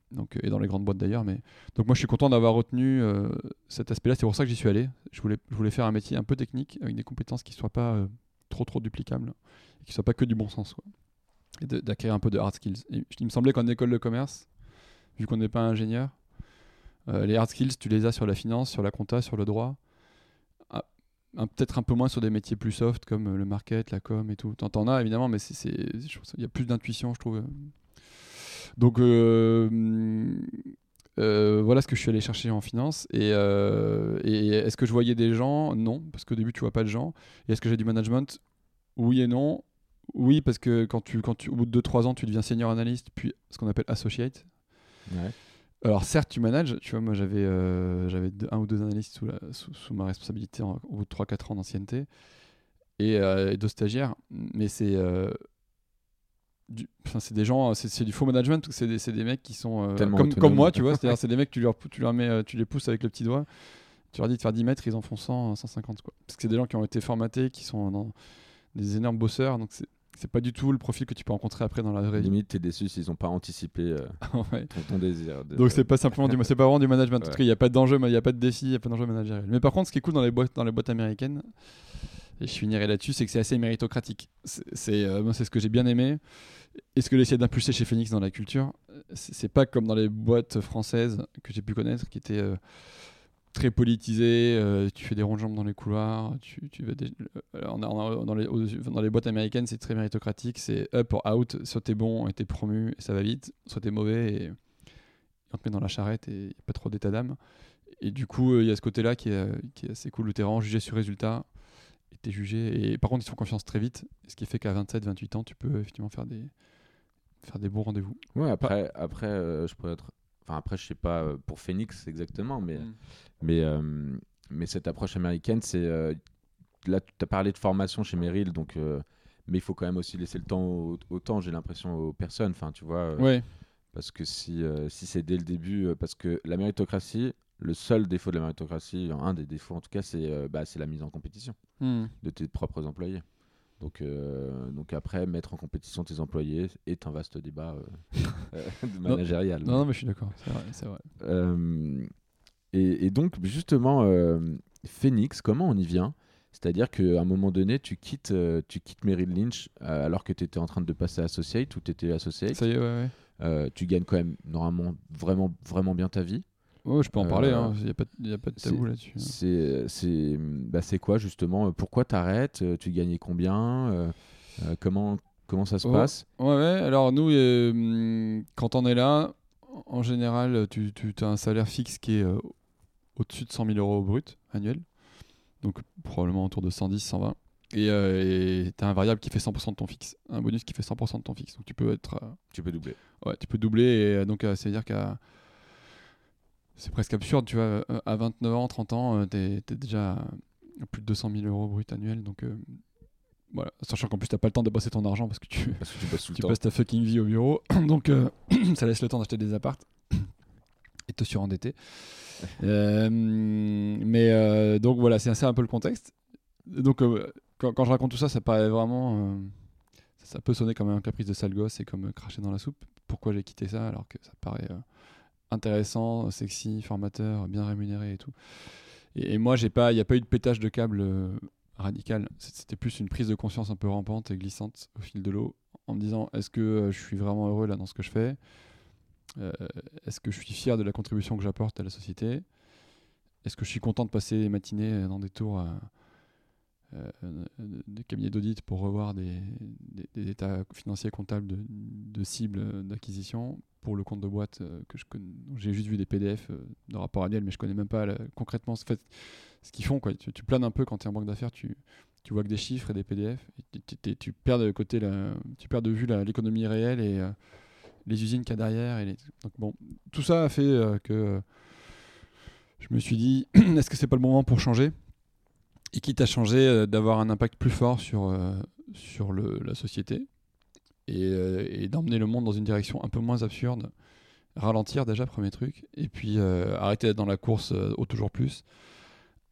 Et dans les grandes boîtes d'ailleurs. Mais donc moi, je suis content d'avoir retenu cet aspect-là. C'est pour ça que j'y suis allé. Je voulais, faire un métier un peu technique avec des compétences qui soient pas trop trop duplicables et qui soient pas que du bon sens. Quoi. Et d'acquérir un peu de hard skills. Il me semblait qu'en école de commerce, vu qu'on n'est pas ingénieur, euh, les hard skills, tu les as sur la finance, sur la compta, sur le droit. Ah, Peut-être un peu moins sur des métiers plus soft comme euh, le market, la com et tout. T'en as évidemment, mais c'est- il y a plus d'intuition, je trouve. Donc euh, euh, voilà ce que je suis allé chercher en finance. Et, euh, et est-ce que je voyais des gens? Non, parce qu'au début tu vois pas de gens. Et est-ce que j'ai du management? Oui et non. Oui, parce que quand tu, quand tu, au bout de 2-3 ans, tu deviens senior analyste, puis ce qu'on appelle associate. Ouais. Alors certes, tu manages, tu vois, moi j'avais euh, j'avais deux- un ou deux analystes sous, la- sous, sous ma responsabilité en- au bout de 3-4 ans d'ancienneté. et, euh, et d'autres stagiaires. Mais c'est. euh, du- Enfin, c'est des gens, c'est du faux management, c'est des, des mecs qui sont euh, comme, autonomes. comme moi, tu vois. C'est-à-dire, c'est des mecs, tu, leur, tu, leur mets, euh, tu les pousses avec le petit doigt, tu leur dis de faire 10 mètres, ils en font 100, 150. Quoi. Parce que c'est des gens qui ont été formatés, qui sont dans des énormes bosseurs, donc c'est c'est pas du tout le profil que tu peux rencontrer après dans la vraie. Limite, t'es déçu s'ils ont pas anticipé euh, Ouais. ton, ton désir. de- Donc c'est pas simplement du, c'est pas vraiment du management. En Ouais. tout cas, il y a pas d'enjeu, il y a pas de défi, il y a pas d'enjeu managérial. Mais par contre, ce qui est cool dans les boîtes, dans les boîtes américaines, et je finirai là-dessus, c'est que c'est assez méritocratique. C'est, euh, ce que j'ai bien aimé. Et ce que j'ai essayé d'impulser chez Phoenix dans la culture, c'est, pas comme dans les boîtes françaises que j'ai pu connaître, qui étaient euh, très politisées. euh, tu fais des ronds de jambes dans les couloirs. Tu, tu vas des- euh, dans, les, boîtes américaines, c'est très méritocratique. C'est up or out. Soit t'es bon et t'es promu et ça va vite, soit t'es mauvais et on te met dans la charrette et y a pas trop d'état d'âme. Et du coup, il y a ce côté-là qui est, assez cool t'es vraiment jugé sur résultat et t'es jugé. Et par contre, ils font confiance très vite, ce qui fait qu'à 27, 28 ans, tu peux effectivement faire des, faire des bons rendez-vous. Ouais, après, après euh, je pourrais être. Enfin, après, je sais pas euh, pour Phoenix exactement, mais, mais, euh, mais cette approche américaine, c'est. euh, là, tu as parlé de formation chez Merrill, donc. mais il faut quand même aussi laisser le temps au, au temps, j'ai l'impression, aux personnes. Enfin, tu vois. Ouais, Parce que si, si c'est dès le début, parce que la méritocratie, le seul défaut de la méritocratie, un des défauts en tout cas, c'est euh, bah, la mise en compétition Hmm. de tes propres employés. Donc, euh, donc après, mettre en compétition tes employés est un vaste débat euh, managérial. Non, non, mais je suis d'accord, c'est vrai. et, et donc, justement, Phoenix, comment on y vient? C'est-à-dire qu'à un moment donné, tu quittes, tu quittes Merrill Lynch alors que tu étais en train de passer associate ou tu étais associate? Ça y est, ouais, ouais. Tu gagnes quand même normalement vraiment, vraiment bien ta vie. Ouais, je peux en Euh, parler, il n'y a, pas de- a pas de tabou là-dessus. hein. C'est c'est bah, c'est quoi justement euh, Pourquoi t'arrêtes Euh, Tu gagnais combien Euh, euh, Comment comment ça se Oh. passe? Ouais, ouais. Alors, nous, euh, quand on est là, en général, tu, tu as un salaire fixe qui est euh, au-dessus de 100 000 euros brut annuel. Donc, probablement autour de 110, 120. Et tu as un variable qui fait 100% de ton fixe. Un bonus qui fait 100% de ton fixe. Donc, tu peux être. euh, Tu peux doubler. Ouais, tu peux doubler et euh, donc euh, ça veut dire qu'à c'est presque absurde, tu vois, euh, à 29 ans, 30 ans, euh, t'es es déjà à plus de 200 000 euros brut annuel, donc euh, voilà, sachant qu'en plus t'as pas le temps de passer ton argent parce que tu, Parce que tu passes tu ta fucking vie au bureau, donc euh, ça laisse le temps d'acheter des apparts et te surendetter. Euh, mais donc voilà, c'est ça un peu le contexte. Donc quand, quand je raconte tout ça, ça paraît vraiment. ça, peut sonner comme un caprice de sale gosse et comme cracher dans la soupe. Pourquoi j'ai quitté ça alors que ça paraît intéressant, sexy, formateur, bien rémunéré et tout. Et, moi, j'ai pas, il n'y a pas eu de pétage de câble euh, radical. C'était plus une prise de conscience un peu rampante et glissante au fil de l'eau, en me disant est-ce que euh, je suis vraiment heureux là dans ce que je fais? Euh, Est-ce que je suis fier de la contribution que j'apporte à la société? Est-ce que je suis content de passer les matinées dans des tours des cabinets d'audit pour revoir des, états financiers comptables de, cibles d'acquisition pour le compte de boîte euh, que je J'ai juste vu des PDF euh, de rapport annuel, mais je connais même pas concrètement ce, qu'ils font. Quoi. Tu, planes un peu quand tu es en banque d'affaires, tu, tu vois que des chiffres et des PDF, tu- perds de côté tu perds de vue l'économie réelle et euh, les usines qu'il y a derrière. Et bon, tout ça a fait euh, que euh, je me suis dit, est-ce que c'est pas le moment pour changer? Et quitte à changer, euh, d'avoir un impact plus fort sur, euh, sur la société et, euh, et d'emmener le monde dans une direction un peu moins absurde. Ralentir déjà, premier truc. Et puis arrêter d'être dans la course au toujours plus.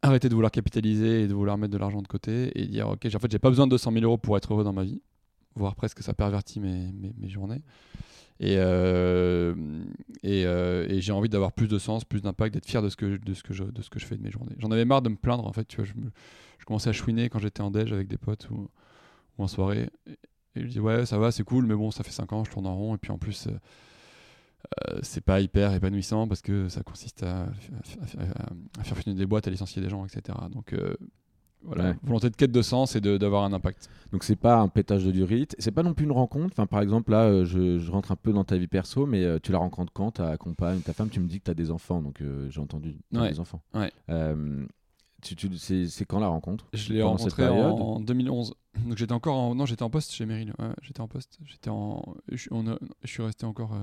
Arrêter de vouloir capitaliser et de vouloir mettre de l'argent de côté et dire ok, en fait, j'ai pas besoin de 200 000 euros pour être heureux dans ma vie. Voire presque ça pervertit mes, mes journées. Et, euh, euh, et j'ai envie d'avoir plus de sens, plus d'impact, d'être fier de ce, que, de, ce que je, de ce que je fais de mes journées. J'en avais marre de me plaindre, en fait. Tu vois, je, me- je commençais à chouiner quand j'étais en déj avec des potes ou, en soirée. Et, et je dis, ouais, ça va, c'est cool, mais bon, ça fait 5 ans, je tourne en rond. Et puis en plus, euh, c'est pas hyper épanouissant parce que ça consiste à, à- à- faire finir des boîtes, à licencier des gens, etc. Donc voilà, Ouais. volonté de quête de sens et d'avoir un impact. Donc c'est pas un pétage de durite, c'est pas non plus une rencontre. Enfin, par exemple, là, euh, je, je rentre un peu dans ta vie perso, mais euh, tu la rencontres quand? Ta compagne, ta femme, tu me dis que tu as des enfants, donc euh, j'ai entendu Ouais. des enfants. Ouais. Euh, tu, tu- c'est, quand la rencontre? Je l'ai Pendant cette rencontré en, période? en 2011. Donc j'étais encore en, non, j'étais en poste chez. Ouais, j'étais en poste. J'étais en, je, on a- je suis resté encore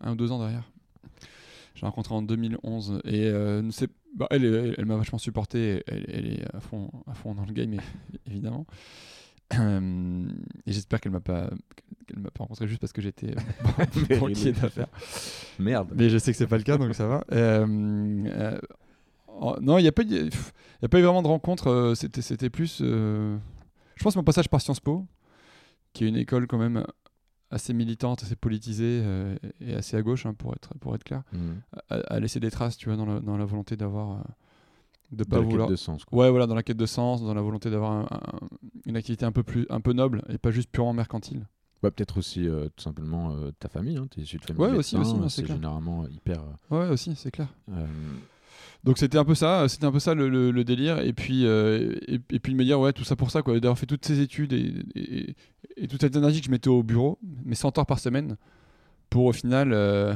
un ou deux ans derrière. J'ai rencontré en 2011 et euh, c'est- bah, elle, m'a vachement supporté. Elle, elle est à fond, à fond dans le game, évidemment. Euh, et j'espère qu'elle m'a pas, qu'elle m'a pas rencontré juste parce que j'étais euh, banquier d'affaires. Merde. Mais je sais que c'est pas le cas, donc ça va. Euh, non, il n'y a, pas eu- pff, il y a pas eu vraiment de rencontre. C'était, c'était plus. je pense que mon passage par Sciences Po, qui est une école quand même assez militante, assez politisée euh, et assez à gauche, hein, pour, être, pour être clair, a, a laissé des traces, tu vois, dans la, dans la volonté d'avoir. euh, de pas la quête vouloir. de sens. quoi. Ouais, voilà, dans la quête de sens, dans la volonté d'avoir un- un- une activité un peu plus, un peu noble et pas juste purement mercantile. Ouais, peut-être aussi euh, tout simplement ta famille. Hein. T'es issu de famille Ouais, de aussi, c'est généralement hyper. Ouais, aussi, c'est clair. Donc c'était un peu ça, c'était un peu ça le, délire. Et puis, euh, et, puis de me dire, ouais, tout ça pour ça, quoi. D'avoir fait toutes ces études et, toute cette énergie que je mettais au bureau, mais 100 heures par semaine, pour au final euh,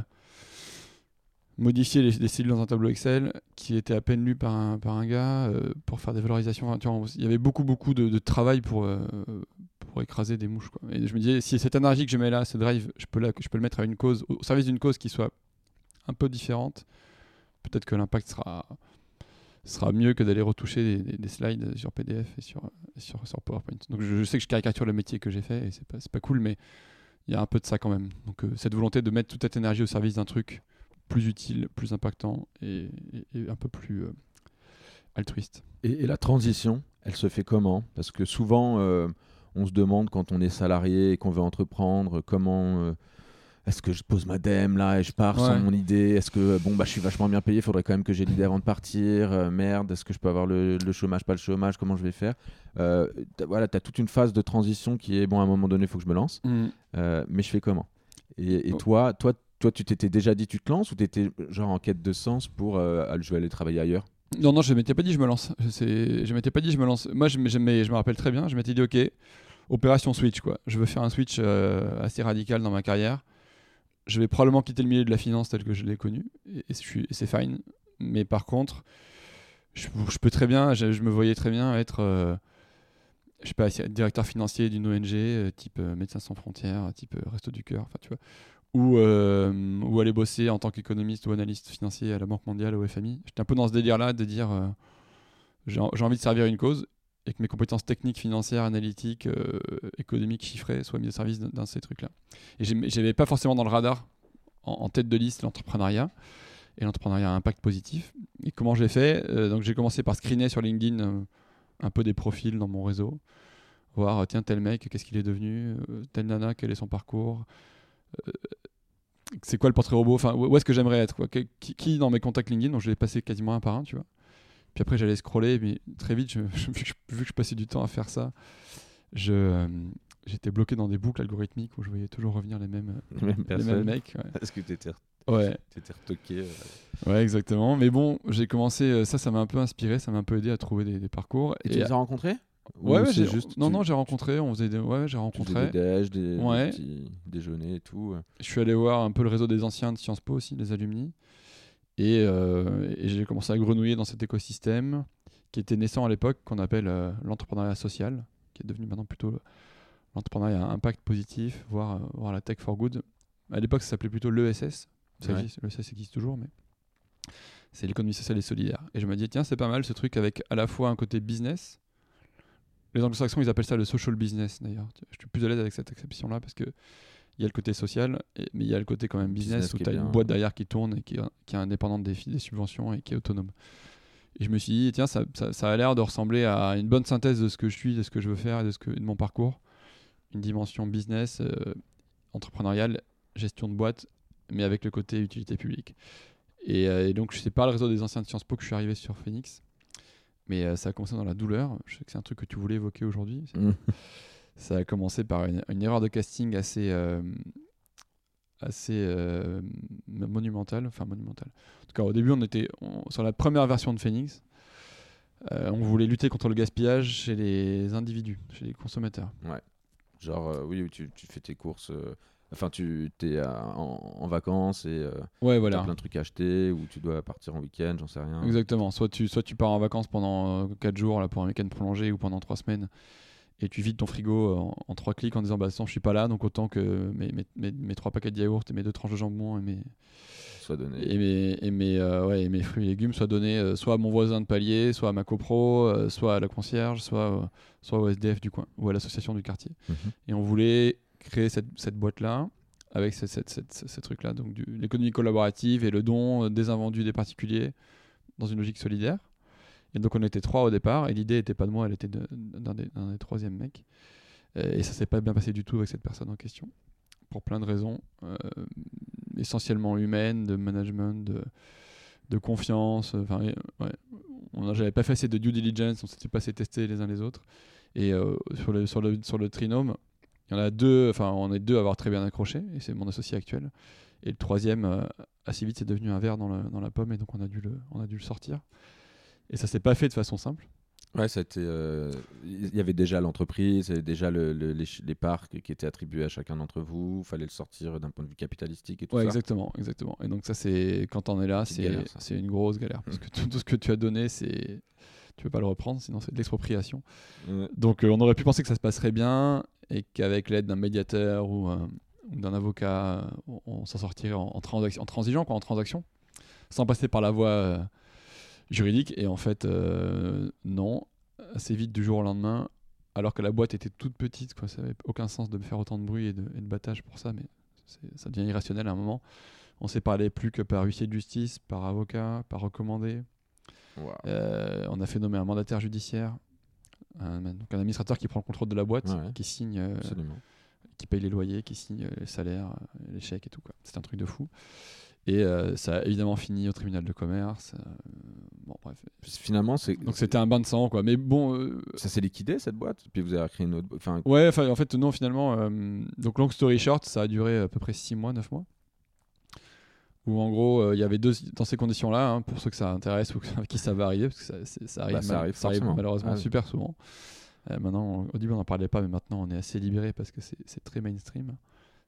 modifier les, les cellules dans un tableau Excel qui était à peine lu par un, par un gars, euh, pour faire des valorisations. Enfin, tu vois, il y avait beaucoup, beaucoup de, travail pour, pour écraser des mouches. Quoi. Et je me disais, si cette énergie que je mets là, ce drive, je peux, la, je peux le mettre à une cause, au service d'une cause qui soit un peu différente, peut-être que l'impact sera, sera mieux que d'aller retoucher des, des- des slides sur PDF et sur, sur, PowerPoint. Donc je, sais que je caricature le métier que j'ai fait et c'est pas, pas cool, mais il y a un peu de ça quand même. Donc euh, cette volonté de mettre toute cette énergie au service d'un truc plus utile, plus impactant et, un peu plus euh, altruiste. Et, la transition, elle se fait comment? Parce que souvent, euh, on se demande quand on est salarié et qu'on veut entreprendre, comment est-ce que je pose ma dème là et je pars sans Ouais. mon idée? Est-ce que bon bah je suis vachement bien payé, il faudrait quand même que j'ai l'idée avant de partir Euh, Merde, est-ce que je peux avoir le, le chômage, pas le chômage Comment je vais faire? Euh, t'as- Voilà, tu as toute une phase de transition qui est bon à un moment donné, il faut que je me lance, Euh, mais je fais comment? Et, et Oh. toi, toi, toi, tu t'étais déjà dit tu te lances ou tu étais genre en quête de sens pour euh, je vais aller travailler ailleurs? Non, non, je m'étais pas dit je me lance. Je, m'étais pas dit je me lance. Moi, je, je me rappelle très bien, je m'étais dit ok, opération switch quoi. Je veux faire un switch assez radical dans ma carrière. Je vais probablement quitter le milieu de la finance tel que je l'ai connu et, c'est fine. Mais par contre, je, peux très bien, je, me voyais très bien être, euh, je sais pas, directeur financier d'une ONG euh, type euh, Médecins sans frontières, type Resto du cœur, enfin tu vois, ou ou aller bosser en tant qu'économiste ou analyste financier à la Banque mondiale, au FMI. J'étais un peu dans ce délire-là de dire j'ai envie de servir une cause et que mes compétences techniques, financières, analytiques, euh, économiques, chiffrées soient mises au service d'un de ces trucs-là. Et j'avais pas forcément dans le radar, en, tête de liste, l'entrepreneuriat et l'entrepreneuriat à impact positif. Et comment j'ai fait? Euh, Donc j'ai commencé par screener sur LinkedIn euh, un peu des profils dans mon réseau, voir tiens tel mec, qu'est-ce qu'il est devenu, telle nana, quel est son parcours? c'est quoi le portrait robot? Enfin, où est-ce que j'aimerais être qui dans mes contacts LinkedIn? Donc je l'ai passé quasiment un par un, tu vois. Puis après, j'allais scroller, mais très vite, je- je- vu, que je, vu que je passais du temps à faire ça, je, euh, j'étais bloqué dans des boucles algorithmiques où je voyais toujours revenir les mêmes, Les mêmes les personnes mêmes mecs. Ouais. Est-ce que tu étais, Ouais, retoqué euh, ouais, exactement. Mais bon, j'ai commencé, euh, ça, ça m'a un peu inspiré, ça m'a un peu aidé à trouver des, des parcours. Et tu les as rencontrés Ou ouais, j'ai- juste non, tu- non, j'ai rencontré, on faisait des, ouais, j'ai tu faisais rencontré. des déj, des, des Ouais. petits déjeuners et tout. Je suis allé voir un peu le réseau des anciens de Sciences Po aussi, les alumni. Et, euh, et j'ai commencé à grenouiller dans cet écosystème qui était naissant à l'époque, qu'on appelle euh, l'entrepreneuriat social, qui est devenu maintenant plutôt le- l'entrepreneuriat à impact positif, voire, euh, voire la tech for good. À l'époque, ça s'appelait plutôt l'ESS. Ouais. L'ESS existe toujours, mais c'est l'économie sociale et solidaire. Et je me dis, tiens, c'est pas mal ce truc avec à la fois un côté business. Les anglo-saxons, ils appellent ça le social business d'ailleurs. Je suis plus à l'aise avec cette exception-là parce que il y a le côté social, et- mais il y a le côté quand même business, Business où tu as bien. une boîte derrière qui tourne et qui, est- qui est indépendante des, subventions et qui est autonome. Et je me suis dit, tiens, ça, ça- ça a l'air de ressembler à une bonne synthèse de ce que je suis, de ce que je veux faire et de, ce que, de mon parcours. Une dimension business, euh, entrepreneuriale, gestion de boîte, mais avec le côté utilité publique. Et, euh, et donc, c'est par le réseau des anciens de Sciences Po que je suis arrivé sur Phoenix. Mais euh, ça a commencé dans la douleur. Je sais que c'est un truc que tu voulais évoquer aujourd'hui. Ça a commencé par une, une erreur de casting assez, euh, assez euh, monumentale. Enfin, monumentale. En tout cas, au début, on était on- sur la première version de Phoenix. euh, on voulait lutter contre le gaspillage chez les individus, chez les consommateurs. Genre, euh, oui, tu, tu fais tes courses. Enfin, tu es en, en vacances et euh, Ouais, voilà. plein de trucs à acheter ou tu dois partir en week-end, j'en sais rien. Exactement. Soit tu, soit tu pars en vacances pendant 4 jours là, pour un week-end prolongé ou pendant 3 semaines et tu vides ton frigo en, en 3 clics en disant bah, façon, je suis pas là donc autant que mes, mes, mes, mes 3 paquets de yaourt et mes 2 tranches de jambon et mes, soient donnés. Et mes, et mes, euh, ouais, et mes fruits et légumes soient donnés euh, soit à mon voisin de palier, soit à ma copro, euh, soit à la concierge, soit, euh, soit au SDF du coin ou à l'association du quartier. Mhm. Et on voulait créer cette, cette boîte-là avec ce, cette- cette- ce- ce truc-là, donc l'économie collaborative et le don euh, des invendus des particuliers dans une logique solidaire. Et donc on était trois au départ, et l'idée n'était pas de moi, elle était d'un des, troisièmes mecs. Et ça s'est pas bien passé du tout avec cette personne en question, pour plein de raisons, euh, essentiellement humaines, de management, de, confiance. Enfin, ouais. on n'avait pas fait assez de due diligence, on s'était pas assez testé les uns les autres. Et euh, sur, le, trinôme, il y en a deux, enfin on est deux à avoir très bien accroché, et c'est mon associé actuel. Et le troisième, euh, assez vite, c'est devenu un verre dans, la- pomme, et donc on a dû le sortir. Et ça s'est pas fait de façon simple. Ouais, été, euh, Il y avait déjà l'entreprise, il y avait déjà le- le- les, les parcs qui étaient attribués à chacun d'entre vous. Il fallait le sortir d'un point de vue capitalistique et tout Ouais, ça. exactement, exactement. Et donc ça, c'est quand on est là, C'est une grosse galère parce Mm. que tout, tout ce que tu as donné, c'est tu peux pas le reprendre, sinon c'est de l'expropriation. Ouais. Donc euh, on aurait pu penser que ça se passerait bien et qu'avec l'aide d'un médiateur ou, euh, ou d'un avocat, on, on s'en sortirait en, en, transigeant, quoi, en transaction, sans passer par la voie juridique. Et en fait, euh, non, assez vite du jour au lendemain, alors que la boîte était toute petite, quoi, ça n'avait aucun sens de me faire autant de bruit et de, et de battage pour ça, mais ça devient irrationnel à un moment. On s'est parlé plus que par huissier de justice, par avocat, par recommandé. Euh, on a fait nommer un mandataire judiciaire, un, donc un administrateur qui prend le contrôle de la boîte, Ouais. qui signe, euh, qui paye les loyers, qui signe les salaires, les chèques et tout. C'est un truc de fou. Et euh, ça a évidemment fini au tribunal de commerce. euh, bon, bref. Finalement, c'est Donc c'était un bain de sang, quoi. Mais bon, euh, ça s'est liquidé cette boîte? Puis vous avez créé une autre. Enfin, ouais, en fait, non, finalement, donc long story short, ça a duré à peu près 6 mois, 9 mois. Où en gros, il y avait deux, dans ces conditions-là, hein, pour ceux que ça intéresse ou qui ça va arriver, parce que ça, arrive, Bah, ça mal- arrive ça arrive malheureusement Ah oui. super souvent. Maintenant, au début, on n'en parlait pas, mais maintenant, on est assez libéré parce que c'est très mainstream.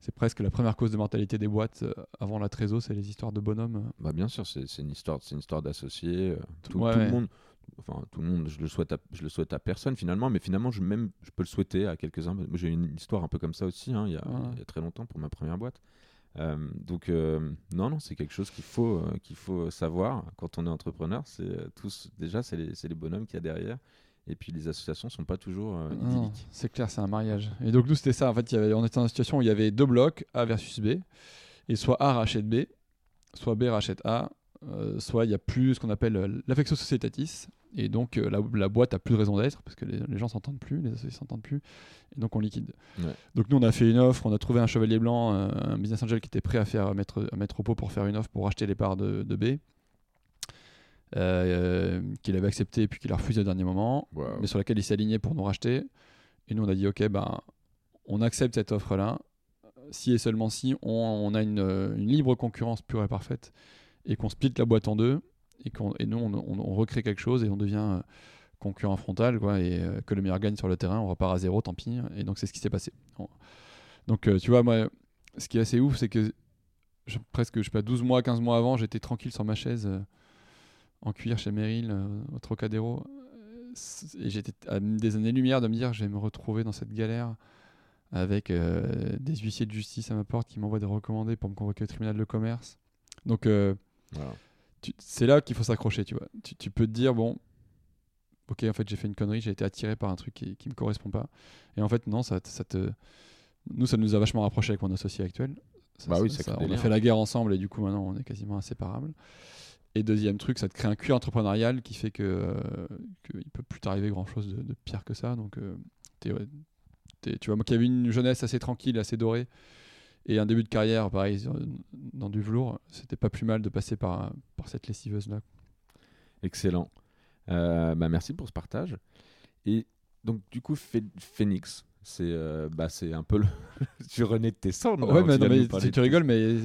C'est presque la première cause de mortalité des boîtes euh, avant la trésor, c'est les histoires de bonhommes. bah bien sûr, c'est une histoire, c'est une histoire d'associés. euh, Tout, Ouais, tout ouais. le monde. Enfin, tout le monde, je le souhaite, à, je le souhaite à personne finalement, mais finalement, je même, je peux le souhaiter à quelques-uns. Moi, J'ai eu une histoire un peu comme ça aussi, hein, il, y a, Ouais. il y a très longtemps pour ma première boîte. Euh, donc euh, non, non, c'est quelque chose qu'il faut, euh, qu'il faut savoir quand on est entrepreneur. C'est tous, déjà, c'est les, c'est les bonhommes qu'il y a derrière. Et puis les associations sont pas toujours euh, Non, idylliques. c'est clair, c'est un mariage. Et donc nous, c'était ça. En fait, il y avait, on était dans une situation où il y avait deux blocs, A versus B, et soit A rachète B, soit B rachète A, euh, soit il y a plus ce qu'on appelle euh, l'affectio societatis, et donc euh, la, la boîte a plus de raison d'être parce que les, les gens s'entendent plus, les associés s'entendent plus, et donc on liquide. Ouais. Donc nous, on a fait une offre, on a trouvé un chevalier blanc, euh, un business angel qui était prêt à faire à mettre, à mettre au pot pour faire une offre pour racheter les parts de, de B. euh, qu'il avait accepté et puis qu'il a refusé au dernier moment mais sur laquelle il s'est aligné pour nous racheter. Et nous, on a dit, OK, ben, on accepte cette offre-là. Si et seulement si on, on a une, euh, une libre concurrence pure et parfaite et qu'on split la boîte en deux et, qu'on, et nous, on, on- on recrée quelque chose et on devient euh, concurrent frontal quoi, et que le meilleur gagne sur le terrain, on repart à zéro, tant pis. Et donc, c'est ce qui s'est passé. On- Donc, tu vois, moi, ce qui est assez ouf, c'est que je- presque, je sais pas, 12 mois, 15 mois avant, j'étais tranquille sur ma chaise en cuir chez Meryl, euh, au Trocadéro. Euh, Et j'étais à des années-lumière de me dire, je vais me retrouver dans cette galère avec euh, des huissiers de justice à ma porte qui m'envoient des recommandés pour me convoquer au tribunal de commerce. Donc, euh, Voilà. c'est là qu'il faut s'accrocher, tu vois. Tu, tu peux te dire, bon, ok, en fait, j'ai fait une connerie, j'ai été attiré par un truc qui, qui me correspond pas. Et en fait, non, ça, te- ça te. Nous, ça nous a vachement rapprochés avec mon associé actuel. Ça, Bah oui, ça- on a fait la guerre ensemble et du coup, maintenant, on est quasiment inséparables. Et deuxième truc, ça te crée un cuir entrepreneurial qui fait que euh, qu'il peut plus t'arriver grand chose de, de pire que ça. Donc, euh, t'es- ouais, t'es- tu vois, moi qui avais une jeunesse assez tranquille, assez dorée, et un début de carrière, pareil, dans du velours, c'était pas plus mal de passer par, par cette lessiveuse-là. Excellent. Euh, bah, merci pour ce partage. Et donc, du coup, Phoenix, c'est euh, bah, c'est un peu le. tu renais de tes cendres. Ouais, quand mais, non, mais parler tu, rigoles, mais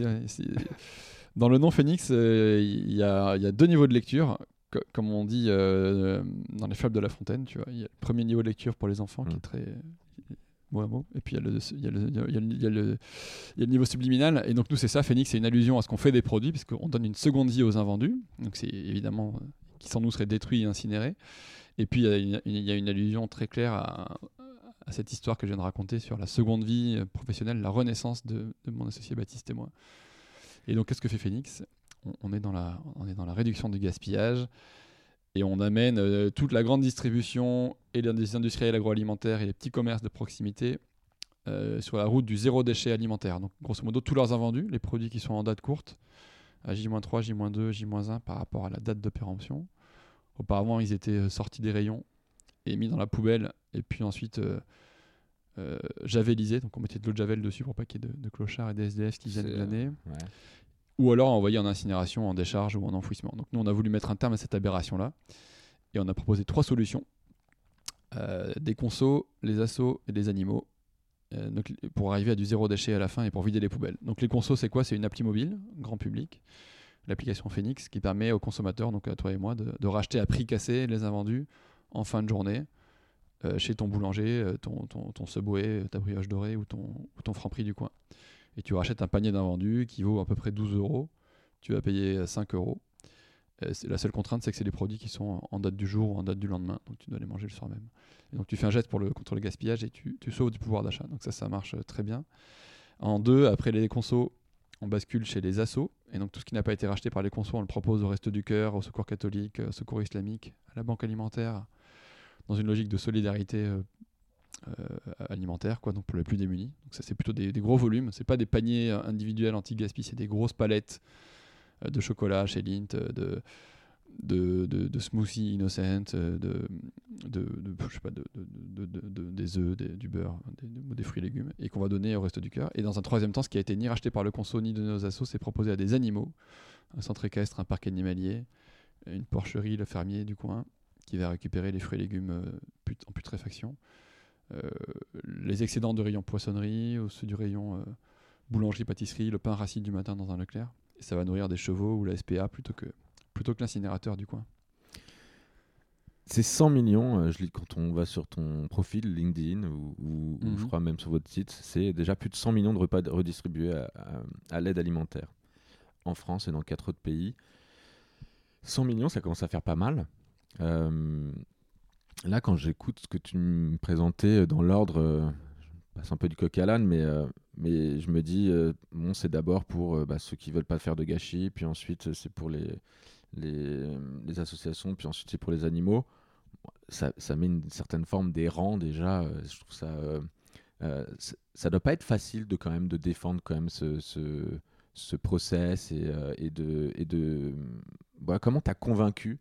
dans le nom Phoenix, euh, il y, a, il y a deux niveaux de lecture. Co- Comme on dit euh, dans les fables de La Fontaine, tu vois, il y a le premier niveau de lecture pour les enfants qui Mm. est très mot à mot, et puis il y a le, y y y a niveau subliminal. Et donc nous, c'est ça, Phoenix, c'est une allusion à ce qu'on fait des produits, puisqu'on donne une seconde vie aux invendus. Donc c'est évidemment euh, qui sans nous serait détruit et incinéré. Et puis il y a une, allusion très claire à, à cette histoire que je viens de raconter sur la seconde vie euh, professionnelle, la renaissance de, de mon associé Baptiste et moi. Et donc, qu'est-ce que fait Phoenix? On, est dans la, réduction du gaspillage et on amène euh, toute la grande distribution et les industriels agroalimentaires et les petits commerces de proximité euh, sur la route du zéro déchet alimentaire. Donc, grosso modo, tous leurs invendus, les produits qui sont en date courte, à J-3, J-2, J-1 par rapport à la date de péremption. Auparavant, ils étaient euh, sortis des rayons et mis dans la poubelle, et puis ensuite javelisés. Donc, on mettait de l'eau de javel dessus pour pas qu'il y ait de, clochards et des SDF qui viennent glaner. Ou alors envoyer en incinération, en décharge ou en enfouissement. Donc, nous, on a voulu mettre un terme à cette aberration-là. Et on a proposé trois solutions des consos, les assos et les animaux euh, pour arriver à du zéro déchet à la fin et pour vider les poubelles. Donc les consos, c'est quoi? C'est une appli mobile, grand public, l'application Phoenix, qui permet aux consommateurs, donc à toi et moi, de, racheter à prix cassé les invendus en fin de journée euh, chez ton boulanger, euh, ton, ton, ton, Subway, ta brioche dorée ou ton, ou ton du coin. Et tu rachètes un panier d'invendus qui vaut à peu près 12 euros. Tu vas payer 5 euros. La seule contrainte, c'est que c'est des produits qui sont en date du jour ou en date du lendemain. Donc tu dois les manger le soir même donc tu fais un geste pour le, contre le gaspillage et tu, sauves du pouvoir d'achat. Donc ça, ça marche euh, très bien. En deux, après les consos, on bascule chez les assos. Et donc tout ce qui n'a pas été racheté par les consos, on le propose au Reste du Cœur, au Secours catholique, au Secours islamique, à la Banque alimentaire, dans une logique de solidarité euh, euh, alimentaire, quoi, donc pour les plus démunis. Donc c'est plutôt des, gros volumes. C'est pas des paniers individuels anti-gaspi, c'est des grosses palettes de chocolat chez Lint, de de, de, de smoothie innocent, euh, de, de, je sais pas, de, des œufs, du beurre, des, des, fruits et légumes, et qu'on va donner au reste du cœur. Et dans un troisième temps, ce qui a été ni racheté par le conso ni de nos assos, c'est proposé à des animaux, un centre équestre, un parc animalier, une porcherie, le fermier du coin, qui va récupérer les fruits et légumes euh, en putréfaction. Euh, les excédents de rayon poissonnerie, ou ceux du rayon boulangerie-pâtisserie, le pain racine du matin dans un Leclerc. Et ça va nourrir des chevaux ou la SPA plutôt que plutôt que l'incinérateur du coin. C'est 100 millions, euh, je lis quand on va sur ton profil LinkedIn ou, je mhm. crois même sur votre site, c'est déjà plus de 100 millions de repas redistribués à, l'aide alimentaire en France et dans quatre autres pays. 100 millions, ça commence à faire pas mal. Euh, là, quand j'écoute ce que tu me présentais dans l'ordre, euh, je passe un peu du coq à l'âne, mais, mais je me dis, bon, c'est d'abord pour bah, ceux qui veulent pas faire de gâchis, puis ensuite c'est pour les, les, associations, puis ensuite c'est pour les animaux, ça, ça, met une certaine forme d'errant déjà. Euh, je trouve ça. Euh, euh, ça doit pas être facile de quand même de défendre quand même ce, ce, ce process et, de. Et de bah, comment tu as convaincu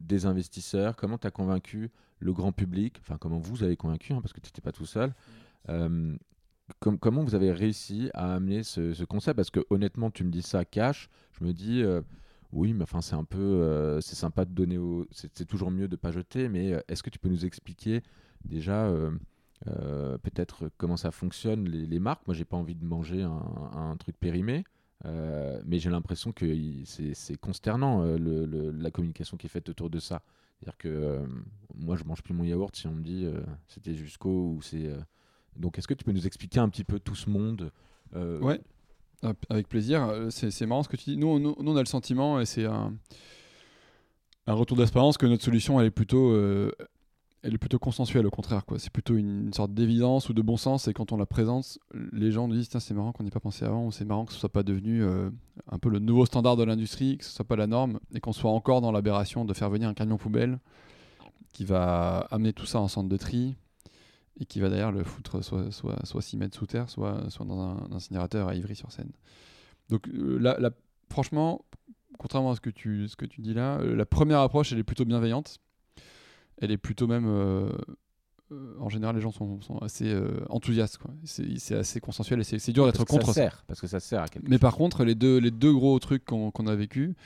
des investisseurs Comment tu as convaincu le grand public Enfin, comment vous avez convaincu, hein, parce que tu n'étais pas tout seul. comment vous avez réussi à amener ce, ce, concept? Parce que honnêtement, tu me dis ça cash, je me dis, oui, mais enfin, c'est un peu. Euh, c'est sympa de donner au. C'est toujours mieux de pas jeter, mais euh, est-ce que tu peux nous expliquer déjà euh, peut-être comment ça fonctionne, les, marques? Moi, j'ai pas envie de manger un, truc périmé. Mais j'ai l'impression que c'est consternant la communication qui est faite autour de ça. C'est-à-dire que moi, je mange plus mon yaourt si on me dit c'était jusqu'au ou c'est. Donc, est-ce que tu peux nous expliquer un petit peu tout ce monde Ouais. Avec plaisir. Euh, c'est marrant ce que tu dis. Nous, on a le sentiment, et c'est un, retour d'expérience, que notre solution, elle est plutôt, euh, elle est plutôt consensuelle, au contraire. C'est plutôt une, sorte d'évidence ou de bon sens. Et quand on la présente, les gens disent c'est marrant qu'on n'y pas pensé avant, c'est marrant que ce soit pas devenu euh, un peu le nouveau standard de l'industrie, que ce soit pas la norme, et qu'on soit encore dans l'aberration de faire venir un camion poubelle qui va amener tout ça en centre de tri, et qui va d'ailleurs le foutre soit, soit, soit 6 mètres sous terre, soit, dans un, incinérateur à Ivry-sur-Seine. Donc euh, là, franchement, contrairement à ce que tu, ce que tu dis là, euh, la première approche, elle est plutôt bienveillante. Elle est plutôt même... Euh, en général, les gens sont, sont assez enthousiastes. C'est assez consensuel et c'est dur d'être contre ça. Sert, parce que ça sert à quelque Mais par contre, les deux, les deux gros trucs qu'on a vécu,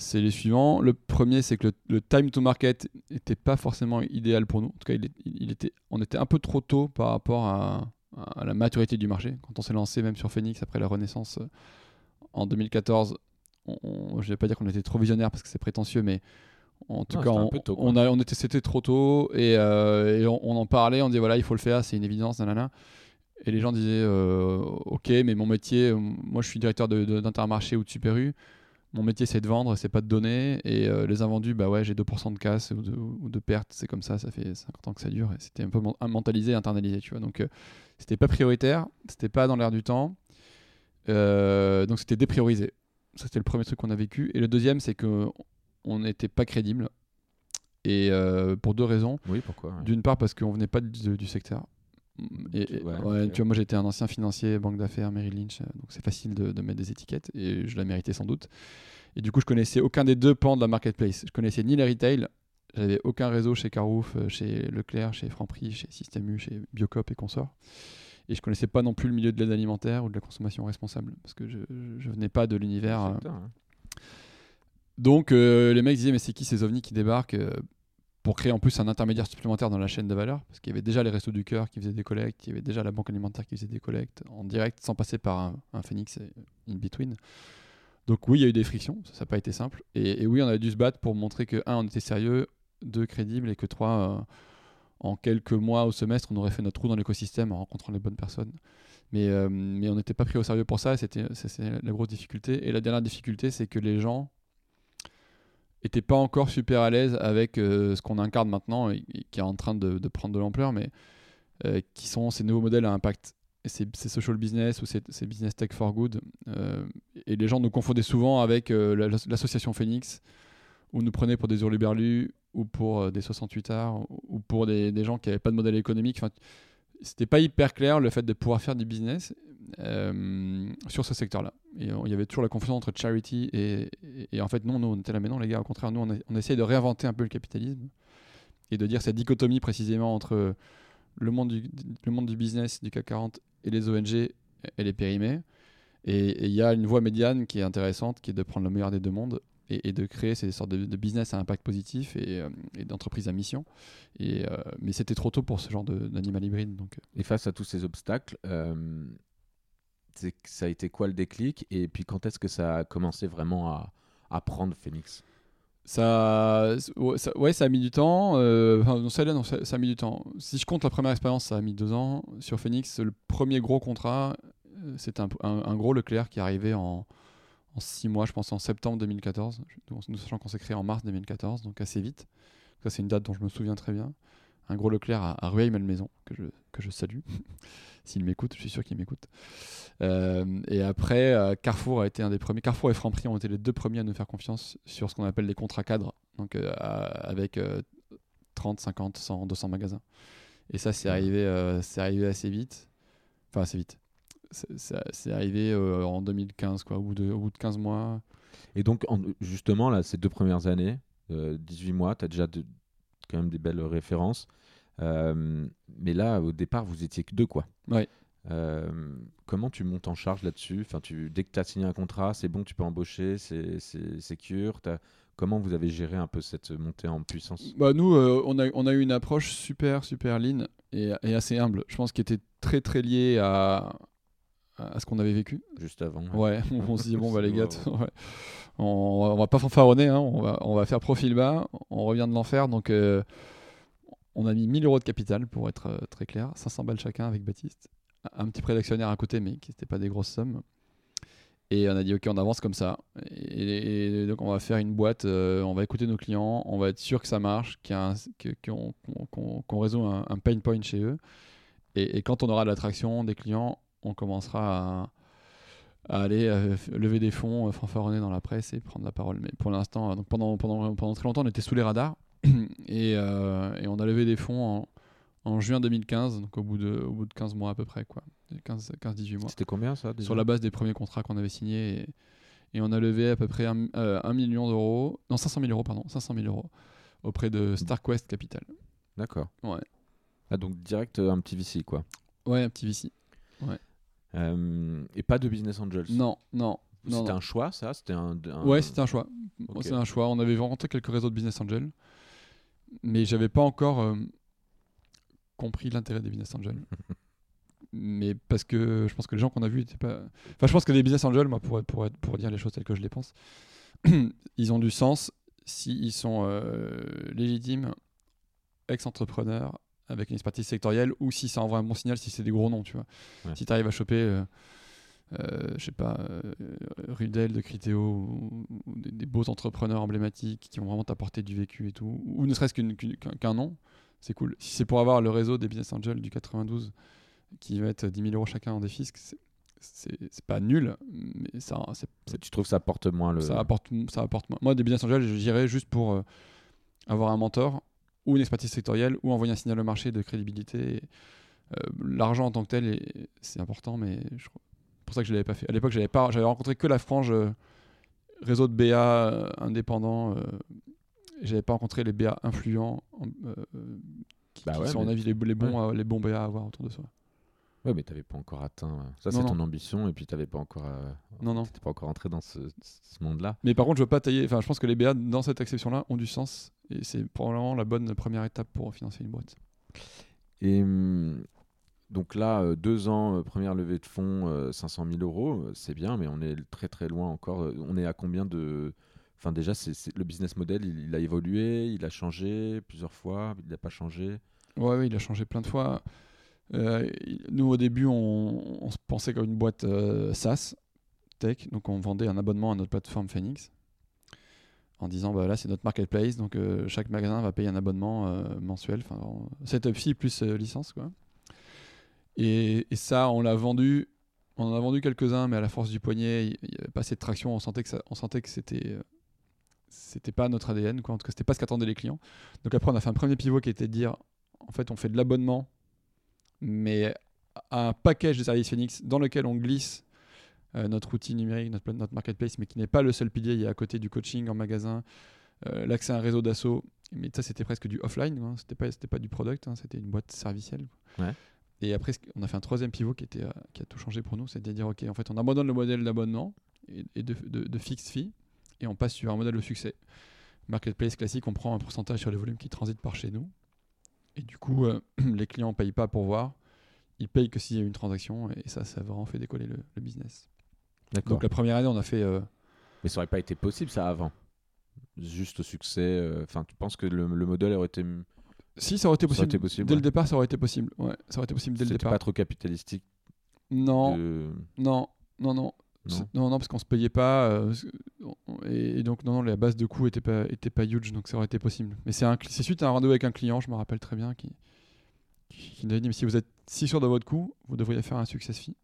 c'est les suivants. Le premier, c'est que le, time to market n'était pas forcément idéal pour nous. En tout cas, il, était, on était un peu trop tôt par rapport à, la maturité du marché. Quand on s'est lancé, même sur Phoenix, après la Renaissance euh, en 2014, je ne vais pas dire qu'on était trop visionnaire parce que c'est prétentieux, mais en tout cas, on, a, on, était, c'était trop tôt et, euh, on, en parlait, on disait voilà, il faut le faire, c'est une évidence, nanana. Et les gens disaient euh, ok, mais mon métier, moi je suis directeur d'Intermarché ou de Super U mon métier c'est de vendre, c'est pas de donner. Et euh, les invendus, bah ouais, j'ai 2% de casse ou de, ou de pertes, c'est comme ça, ça fait 50 ans que ça dure. C'était un peu mentalisé, internalisé, tu vois. Donc euh, c'était pas prioritaire, c'était pas dans l'air du temps. Euh, donc c'était dépriorisé. Ça, c'était le premier truc qu'on a vécu. Et le deuxième, c'est que on n'était pas crédible. Et euh, pour deux raisons. Oui, pourquoi ouais. D'une part, parce qu'on venait pas du, du secteur. Et, Tu- et- ouais, ouais, ok. tu vois, moi j'étais un ancien financier, banque d'affaires, Merrill Lynch, euh, donc c'est facile de, de mettre des étiquettes et je la méritais sans doute. Et du coup, je connaissais aucun des deux pans de la marketplace. Je connaissais ni les retail, j'avais aucun réseau chez Carouf, euh, chez Leclerc, chez Franprix, chez Système U, chez Biocop et consorts. Et je connaissais pas non plus le milieu de l'aide alimentaire ou de la consommation responsable parce que je, je, je venais pas de l'univers. Donc euh, les mecs disaient mais c'est qui ces ovnis qui débarquent euh, pour créer en plus un intermédiaire supplémentaire dans la chaîne de valeur? Parce qu'il y avait déjà les restos du cœur qui faisaient des collectes, il y avait déjà la banque alimentaire qui faisait des collectes en direct sans passer par un, Phoenix in between. Donc oui il y a eu des frictions, ça n'a pas été simple et, oui on a dû se battre pour montrer que un on était sérieux, deux crédible et que trois euh, en quelques mois au semestre on aurait fait notre trou dans l'écosystème en rencontrant les bonnes personnes. Mais, on n'était pas pris au sérieux pour ça, c'était la grosse difficulté. Et la dernière difficulté, c'est que les gens étaient pas encore super à l'aise avec euh, ce qu'on incarne maintenant et, qui est en train de, prendre de l'ampleur, mais euh, qui sont ces nouveaux modèles à impact. C'est social business ou c'est business tech for good. Euh, et les gens nous confondaient souvent avec la- l'association Phoenix, ou nous prenaient pour des hurluberlus, ou pour des 68 arts, ou pour des, gens qui n'avaient pas de modèle économique. C'était pas hyper clair le fait de pouvoir faire du business euh, sur ce secteur-là. Et il y avait toujours la confusion entre charity et, et- en fait, non, nous, on était là, mais non, les gars, au contraire, nous, on, on essaye de réinventer un peu le capitalisme et de dire cette dichotomie précisément entre le monde du, le monde du business, du CAC 40 et les ONG, elle est périmée. Et il y a une voie médiane qui est intéressante, qui est de prendre le meilleur des deux mondes et, et de créer ces sortes de, de business à impact positif et, euh, et d'entreprises à mission. Et, euh, mais c'était trop tôt pour ce genre d'animal hybride. Donc, euh, Et face à tous ces obstacles, c'est- ça a été quoi le déclic Et puis quand est-ce que ça a commencé vraiment à, à prendre Phoenix? Ça, ça, ouais, ça a mis du temps. euh, Enfin, non, celle-là, non, ça, ça a mis du temps. Si je compte la première expérience, ça a mis deux ans. Sur Phoenix, le premier gros contrat, c'était un, un- un gros Leclerc qui est arrivé en, en six mois, je pense en septembre 2014. Nous, sachant qu'on s'est créé en mars 2014, donc assez vite. Ça, c'est une date dont je me souviens très bien. Un gros Leclerc à, à Rueil-Malmaison, que je, que je salue. S'il m'écoute, je suis sûr qu'il m'écoute. Euh, et après, euh, Carrefour a été un des premiers. Carrefour et Franprix ont été les deux premiers à nous faire confiance sur ce qu'on appelle les contrats cadres, donc euh, avec euh, 30, 50, 100, 200 magasins. Et ça, c'est arrivé, c'est arrivé assez vite. Enfin, assez vite. C'est- arrivé euh, en 2015, quoi, au bout de, au bout de 15 mois. Et donc, en- justement, là, ces deux premières années, euh, 18 mois, tu as déjà de- quand même des belles références. Euh, mais là, au départ, vous étiez que deux, quoi. Ouais. Euh, comment tu montes en charge là-dessus? Enfin, tu, Dès que tu as signé un contrat, c'est bon, tu peux embaucher, c'est t'as- Comment vous avez géré un peu cette montée en puissance? Bah, nous, euh, on, a, on a eu une approche super, super lean et, et assez humble. Je pense qu'il était très, très lié à, à ce qu'on avait vécu. juste avant Ouais, on se dit, bon, bah, les gars, Ouais, on, on va pas fanfaronner, hein, on, va, on va faire profil bas, on revient de l'enfer. Donc, euh, on a mis 1000 euros de capital pour être euh, très clair, 500 balles chacun avec Baptiste. Un petit prêt d'actionnaire à côté, mais qui n'était pas des grosses sommes. Et on a dit, ok, on avance comme ça. Et, et donc, on va faire une boîte, euh, on va écouter nos clients, on va être sûr que ça marche, qu'on résout un, un pain point chez eux. Et, et quand on aura de l'attraction des clients, on commencera à, à aller euh, lever des fonds, euh, fanfaronner dans la presse et prendre la parole. Mais pour l'instant, euh, donc pendant, pendant, pendant très longtemps, on était sous les radars et, et on a levé des fonds en, en juin 2015, donc au bout, de, au bout de 15 mois à peu près, quoi. 15-18 mois. C'était combien ça Sur la base des premiers contrats qu'on avait signés. Et, et on a levé à peu près 1 million d'euros, non 500 000 euros, pardon, 500 000 euros auprès de StarQuest Capital. D'accord. Ouais. Ah, donc direct euh, un petit VC, quoi. Ouais, un petit VC. Euh, et pas de business angels Non, non. C'était un choix, ça C'était un, un- Ouais, c'était un choix. Ok. C'est un choix. On avait rencontré quelques réseaux de business angels, mais j'avais pas encore euh, compris l'intérêt des business angels. mais parce que je pense que les gens qu'on a vus étaient pas. Enfin, je pense que les business angels, moi, pour, pour, pour dire les choses telles que je les pense, ils ont du sens s'ils sont euh, légitimes, ex-entrepreneurs, avec une expertise sectorielle, ou si ça envoie un bon signal, si c'est des gros noms, tu vois. Ouais. Si tu arrives à choper. euh, euh, je sais pas, euh, Rudel de Critéo, ou, ou des, des beaux entrepreneurs emblématiques qui vont vraiment t'apporter du vécu et tout, ou ne serait-ce qu'un nom, c'est cool. Si c'est pour avoir le réseau des business angels du 92 qui va être 10 000 euros chacun en défisque, c'est- pas nul, mais ça, c'est- Tu trouves que ça apporte moins le. ça, apporte, ça apporte moins. Moi, des business angels, j'irais juste pour euh, avoir un mentor ou une expertise sectorielle ou envoyer un signal au marché de crédibilité. Euh, L'argent en tant que tel, est- c'est important, mais je pour ça que je l'avais pas fait. À l'époque, j'avais pas, rencontré que la frange euh, réseau de BA euh, indépendants. J'avais pas rencontré les BA influents qui, Bah qui ouais, sont, à mon avis, les, les bons, les bons BA à avoir autour de soi. Ouais, mais t'avais pas encore atteint. Ça, c'est ton ambition, et puis t'avais pas encore. euh, Non, non. Pas encore entré dans ce, ce monde-là. Mais par contre, je veux pas tailler. Enfin, je pense que les BA dans cette exception-là ont du sens et c'est probablement la bonne première étape pour financer une boîte. Et hum, donc là, euh, deux ans, euh, première levée de fonds, euh, 500 000 euros, euh, c'est bien, mais on est très très loin encore. Euh, On est à combien de. Enfin, déjà, c'est c'est- le business model, il, il a évolué, il a changé plusieurs fois, il n'a pas changé? Ouais, ouais, il a changé plein de fois. Euh, nous, au début, on, on se pensait comme une boîte euh, SaaS, tech. Donc, on vendait un abonnement à notre plateforme Phoenix en disant bah, là, c'est notre marketplace. Donc, euh, chaque magasin va payer un abonnement euh, mensuel. Enfin, en- setup fee plus euh, licence. Quoi. Et, ça, on l'a vendu. On en a vendu quelques-uns, mais à la force du poignet, il n'y avait pas assez de traction. On sentait que, ça, on c'était. c'était pas notre ADN, quoi. en tout cas, c'était pas ce qu'attendaient les clients. Donc après, on a fait un premier pivot qui était de dire en fait, on fait de l'abonnement, mais à un package de services Phoenix dans lequel on glisse notre outil numérique, notre, notre marketplace, mais qui n'est pas le seul pilier. Il y a à côté du coaching en magasin, euh, l'accès à un réseau d'assaut. Mais ça, c'était presque du offline. Quoi. C'était pas, pas du product, hein, c'était une boîte servicielle. Ouais. Et après, on a fait un troisième pivot qui, était, euh, qui a tout changé pour nous. C'est de dire, OK, en fait, on abandonne le modèle d'abonnement et, et de, de, de fixe fee et on passe sur un modèle de succès. Marketplace classique, on prend un pourcentage sur les volumes qui transitent par chez nous. Et du coup, euh, les clients ne payent pas pour voir. Ils payent que s'il y a une transaction. Et ça, ça a vraiment fait décoller le, le business. Donc la première année, on a fait... euh, Mais ça aurait pas été possible, ça, avant. Juste au succès. euh, Enfin, tu penses que le, le modèle aurait été. Si, ça aurait été Ça aurait possible. été possible, dès ouais. le départ, ça aurait été possible. Ouais, ça aurait été possible dès le départ. pas trop capitalistique. Non, de- non, non, non. Non. Non, non, parce qu'on se payait pas. euh, et, et donc, non, non, la base de coûts était pas, était pas huge, donc ça aurait été possible. Mais c'est un cli- c'est suite à un rendez-vous avec un client, je me rappelle très bien, qui, qui, qui nous avait dit Mais si vous êtes si sûr de votre coût, vous devriez faire un success fee.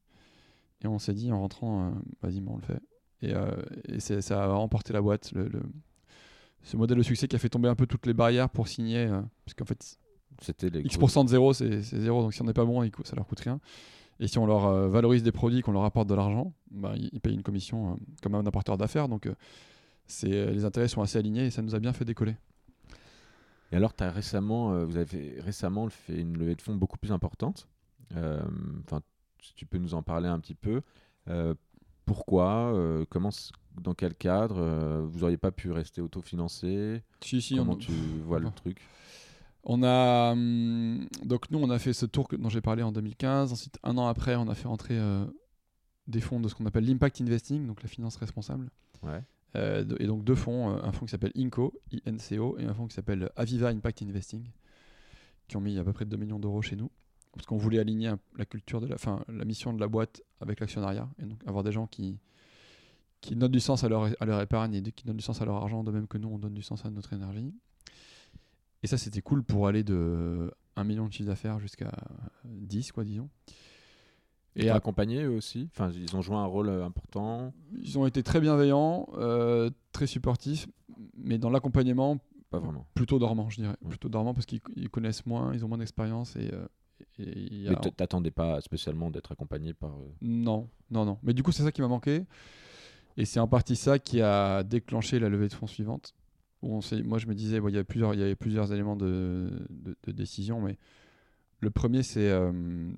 Et on s'est dit en rentrant, euh, vas-y, on le fait. Et, euh, et ça a remporté la boîte. Le, le- ce modèle de succès qui a fait tomber un peu toutes les barrières pour signer, euh, parce qu'en fait, C'était les. X% de zéro, c'est zéro. Donc si on n'est pas bon, ça leur coûte rien. Et si on leur euh, valorise des produits, qu'on leur apporte de l'argent, bah, ils, ils payent une commission euh, comme un apporteur d'affaires. Donc euh, c'est les intérêts sont assez alignés et ça nous a bien fait décoller. Et alors, as récemment, vous avez récemment fait une levée de fonds beaucoup plus importante. Enfin, si tu peux nous en parler un petit peu. Euh, pourquoi euh, Comment Dans quel cadre euh, Vous auriez pas pu rester autofinancé? Si, si, Comment on, tu vois le truc? On a hum, donc nous on a fait ce tour que- dont j'ai parlé en 2015. Ensuite, un an après, on a fait rentrer euh, des fonds de ce qu'on appelle l'impact investing, donc la finance responsable. Ouais. Euh, et donc deux fonds, un fonds qui s'appelle INCO, INCO, et un fonds qui s'appelle Aviva Impact Investing, qui ont mis à peu près 2 millions d'euros chez nous, parce qu'on voulait aligner la culture de la, fin, la mission de la boîte avec l'actionnariat, et donc avoir des gens qui qui donnent du sens à leur, à leur épargne et qui donnent du sens à leur argent, de même que nous on donne du sens à notre énergie. Et ça c'était cool pour aller de 1 million de chiffre d'affaires jusqu'à 10 quoi disons. Et accompagné eux aussi? Enfin, ils ont joué un rôle euh, important. ils ont été très bienveillants, euh, très supportifs, mais dans l'accompagnement, Pas vraiment. plutôt dormant, je dirais. Ouais. Plutôt dormant parce qu'ils ils connaissent moins, ils ont moins d'expérience et, euh, et a- Mais t'attendais pas spécialement d'être accompagné par. euh, Non, non, non. Mais du coup, c'est ça qui m'a manqué. Et c'est en partie ça qui a déclenché la levée de fonds suivante. Où on s'est- moi, je me disais, bon, il y avait plusieurs, il y avait plusieurs éléments de, de- de décision, mais le premier, c'est. euh,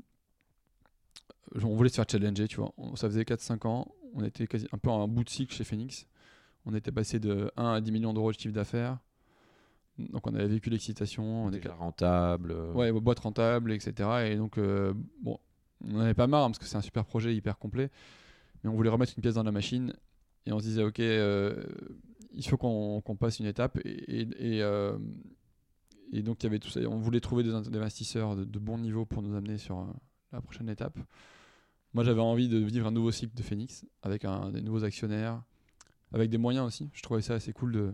on voulait se faire challenger, tu vois. Ça faisait 4-5 ans. On était quasi, un peu en bout de cycle chez Phoenix. On était passé de 1 à 10 millions d'euros de chiffre d'affaires. Donc, on avait vécu l'excitation. On déjà était rentable. euh, ouais, boîte rentable, etc. Et donc, euh, bon, on n'en avait pas marre hein, parce que c'est un super projet hyper complet. Mais on voulait remettre une pièce dans la machine et on se disait, ok, euh, il faut qu'on passe une étape. Et, et, euh, donc, il y avait tout ça. On voulait trouver des, investisseurs de, de bon niveau pour nous amener sur la prochaine étape. Moi, j'avais envie de vivre un nouveau cycle de Phoenix avec un, des nouveaux actionnaires, avec des moyens aussi. Je trouvais ça assez cool de,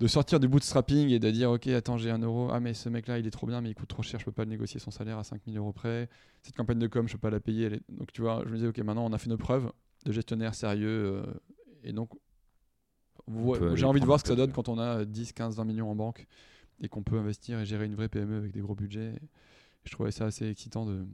de sortir du bootstrapping et de dire ok attends j'ai un euro. Ah mais ce mec là il est trop bien mais il coûte trop cher je peux pas le négocier son salaire à 5000 euros près. Cette campagne de com je peux pas la payer. Elle est- donc tu vois je me disais ok maintenant on a fait nos preuves de gestionnaire sérieux euh, et donc j'ai envie de voir ce que ça donne quand on a 10 15 20 millions en banque et qu'on peut investir et gérer une vraie PME avec des gros budgets. Et je trouvais ça assez excitant de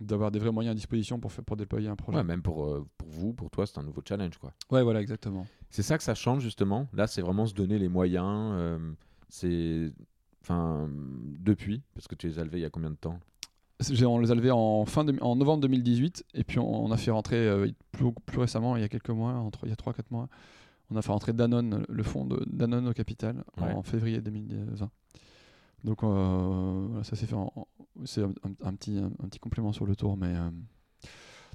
d'avoir des vrais moyens à disposition pour faire pour déployer un projet Ouais, même pour, euh, pour vous, pour toi, c'est un nouveau challenge, quoi. ouais voilà exactement C'est ça que ça change justement. Là, c'est vraiment se donner les moyens. euh, c'est, enfin, depuis, parce que tu les as levés il y a combien de temps? J'ai- On les a levés en, fin de- en novembre 2018 et puis on, on a fait rentrer euh, plus, plus récemment, il y a quelques mois, entre, il y a 3-4 mois, on a fait rentrer Danone, le fonds de Danone au capital Ouais. en février 2020. Donc euh, ça s'est fait, c'est un, petit, un, petit complément sur le tour, mais euh,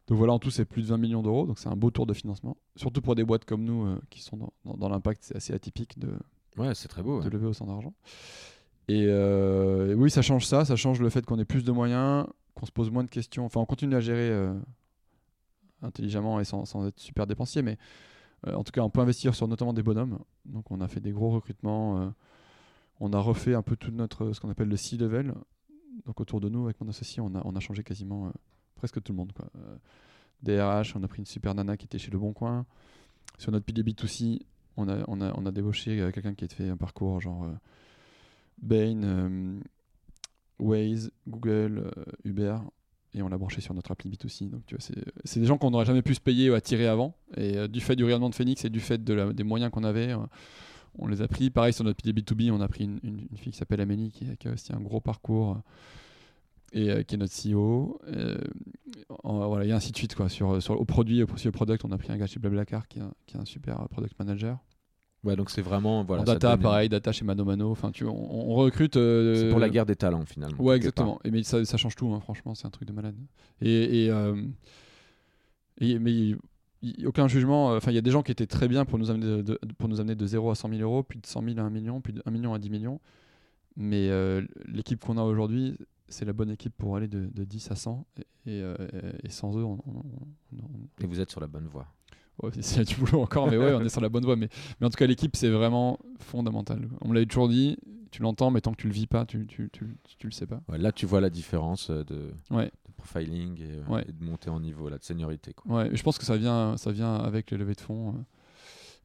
donc voilà, en tout c'est plus de 20 millions d'euros, donc c'est un beau tour de financement, surtout pour des boîtes comme nous euh, qui sont dans, dans- dans l'impact, c'est assez atypique de, Ouais, c'est très beau. de ouais. lever autant d'argent. Et, et oui, ça change ça, ça change le fait qu'on ait plus de moyens, qu'on se pose moins de questions. Enfin, on continue à gérer intelligemment et sans, sans être super dépensier, mais en tout cas, on peut investir sur notamment des bonhommes. Donc, on a fait des gros recrutements. Euh, on a refait un peu tout notre ce qu'on appelle le C-level. Donc, autour de nous, avec mon associé, on a, on a changé quasiment euh, presque tout le monde. Quoi. Euh, DRH, on a pris une super nana qui était chez Le Bon Coin. Sur notre pilier B2C, on a, on a, on a débauché euh, quelqu'un qui a fait un parcours genre euh, Bain, euh, Waze, Google, euh, Uber, et on l'a branché sur notre appli B2C. Donc tu vois, c'est des gens qu'on n'aurait jamais pu se payer ou attirer avant. Et euh, du fait du rayonnement de Phoenix et du fait des moyens qu'on avait, euh, on les a pris. Pareil sur notre pilier B2B, on a pris une, une- une fille qui s'appelle Amélie, qui, qui a aussi un gros parcours. et euh, qui est notre CEO. Euh, en- voilà, et ainsi de suite. Quoi. Sur, sur, au produit, au, sur le product, on a pris un gars chez Blablacar qui est un, qui est un super euh, product manager. Ouais, donc c'est vraiment voilà. en data, donne pareil, data chez Mano Mano. Enfin, tu on, on recrute. euh, C'est pour la guerre des talents finalement. Ouais, exactement. Et mais ça, ça change tout, hein, franchement, c'est un truc de malade. Et, et, et- mais aucun jugement. euh, Enfin, il y a des gens qui étaient très bien pour nous amener de, de- pour nous amener de 0 à 100 000 euros, puis de 100 000 à 1 million, puis de 1 million à 10 millions. Mais euh, l'équipe qu'on a aujourd'hui, c'est la bonne équipe pour aller de, de 10 à 100. Et, et, euh, et sans eux, on, on- on- Et vous êtes sur la bonne voie. Ouais, il y a du boulot encore, mais ouais, on est sur la bonne voie. Mais, mais en tout cas, l'équipe, c'est vraiment fondamental. On me l'avait toujours dit, tu l'entends, mais tant que tu le vis pas, tu, tu, tu, tu le sais pas. Ouais, là, tu vois la différence euh, de, Ouais. Profiling et, euh, Ouais. et de monter en niveau, là, de seniorité. Quoi. Ouais, je pense que ça vient, ça vient avec les levées de fonds. euh,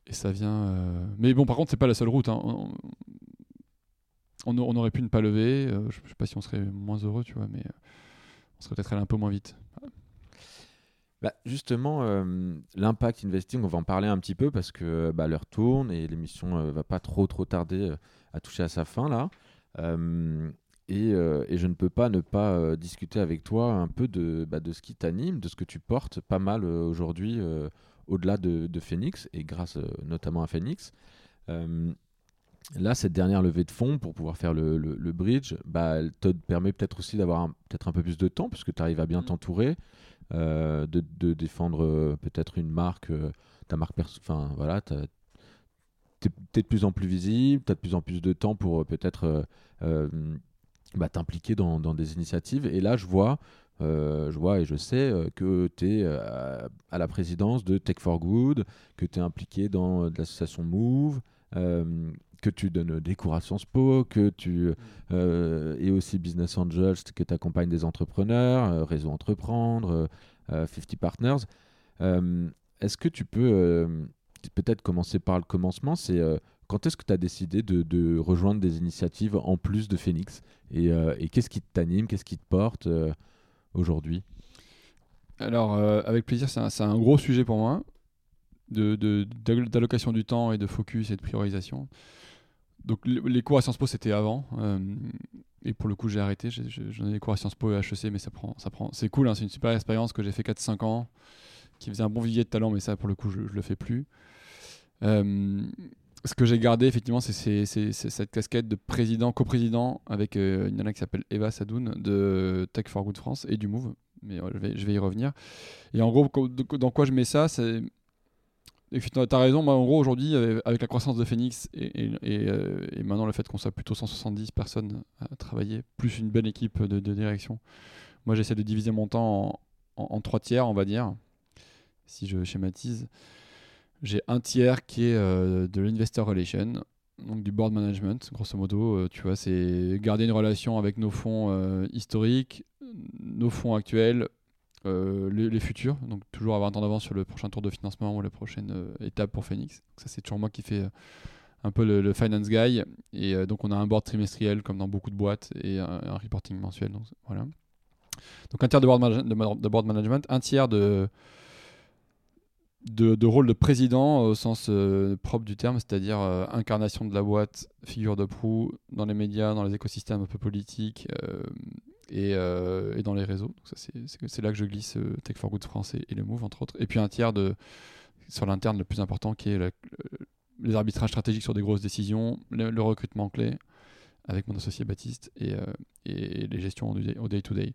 et ça vient. euh, Mais bon, par contre, c'est pas la seule route. hein. On, on, on aurait pu ne pas lever. je, je sais pas si on serait moins heureux, tu vois, mais on serait peut-être allé un peu moins vite. Bah, justement, euh, l'impact investing, on va en parler un petit peu parce que bah, l'heure tourne et l'émission euh, va pas trop trop tarder euh, à toucher à sa fin là. Euh, et, euh, et je ne peux pas ne pas euh, discuter avec toi un peu de, bah, de ce qui t'anime, de ce que tu portes pas mal euh, aujourd'hui au-delà de, de Phoenix et grâce notamment à Phoenix. Là, cette dernière levée de fonds pour pouvoir faire le, le- le bridge, bah, elle te permet peut-être aussi d'avoir peut-être un peu plus de temps puisque tu arrives à bien Mm. t'entourer de, de défendre peut-être une marque, ta marque perso. Enfin, voilà, t'as- t'es de plus en plus visible, tu as de plus en plus de temps pour peut-être bah, t'impliquer dans, dans des initiatives. Et là, je vois, euh, je vois et je sais euh, que tu es à la présidence de Tech for Good, que tu es impliqué dans euh, l'association Move. euh, que tu donnes des cours à Sciences Po, que tu euh, es aussi Business Angels, que tu accompagnes des entrepreneurs, euh, Réseau Entreprendre, euh, euh, 50 Partners. Euh, est-ce que tu peux euh, peut-être commencer par le commencement C'est euh, quand est-ce que tu as décidé de, rejoindre des initiatives en plus de Phoenix Et, euh, qu'est-ce qui t'anime Qu'est-ce qui te porte euh, aujourd'hui? Alors, euh, avec plaisir, c'est un, gros sujet pour moi, de, de- d'allocation du temps et de focus et de priorisation. Donc, le- les cours à Sciences Po, c'était avant. et pour le coup, j'ai arrêté. J'en ai des cours à Sciences Po et HEC, mais ça prend, ça prend. C'est cool, hein, c'est une super expérience que j'ai fait 4-5 ans, qui faisait un bon vivier de talent, mais ça, pour le coup, je, je le fais plus. Ce que j'ai gardé, effectivement, c'est cette casquette de président, coprésident avec euh, une nana qui s'appelle Eva Sadoun de Tech for Good France et du Move. Mais ouais, je, vais, y revenir. Et en gros, dans quoi je mets ça. Effectivement, t'as raison. Moi, en gros, aujourd'hui, avec avec la croissance de Phoenix et, euh, maintenant le fait qu'on soit plutôt 170 personnes à travailler, plus une bonne équipe de, direction, moi, j'essaie de diviser mon temps en trois tiers, on va dire, si je schématise. J'ai un tiers qui est euh, de l'investor relation, donc du board management, grosso modo. euh, tu vois, c'est garder une relation avec nos fonds euh, historiques, nos fonds actuels, les, futurs. Donc toujours avoir un temps d'avance sur le prochain tour de financement ou la prochaine étape pour Phoenix. Ça, c'est toujours moi qui fais un peu le, finance guy. Et donc on a un board trimestriel comme dans beaucoup de boîtes et un, reporting mensuel. Donc voilà. Donc un tiers de board management, un tiers de de, rôle de président au sens euh, propre du terme, c'est-à-dire euh, incarnation de la boîte, figure de proue dans les médias, dans les écosystèmes un peu politiques euh, et, euh, et dans les réseaux. C'est, là que je glisse euh, Tech for Good France et, et le Move, entre autres. Et puis un tiers de, sur l'interne, le plus important, qui est euh, les arbitrages stratégiques sur des grosses décisions, le recrutement clé, avec mon associé Baptiste, et, euh, les gestions au day-to-day.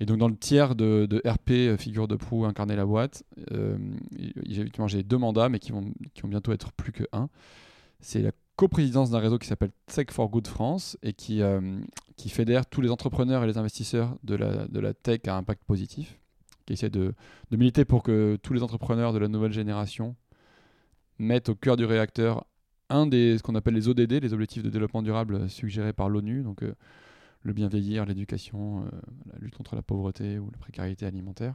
Et donc dans le tiers de, RP, euh, figure de proue, incarner la boîte, euh, j'ai deux mandats, mais qui vont, qui vont bientôt être plus que un. C'est la coprésidence d'un réseau qui s'appelle Tech for Good France et qui, qui fédère tous les entrepreneurs et les investisseurs de la, de la tech à impact positif, qui essaie de, de militer pour que tous les entrepreneurs de la nouvelle génération mettent au cœur du réacteur un des ce qu'on appelle les ODD, les objectifs de développement durable euh, suggérés par l'ONU, donc euh, le bien vieillir, l'éducation, euh, la lutte contre la pauvreté ou la précarité alimentaire.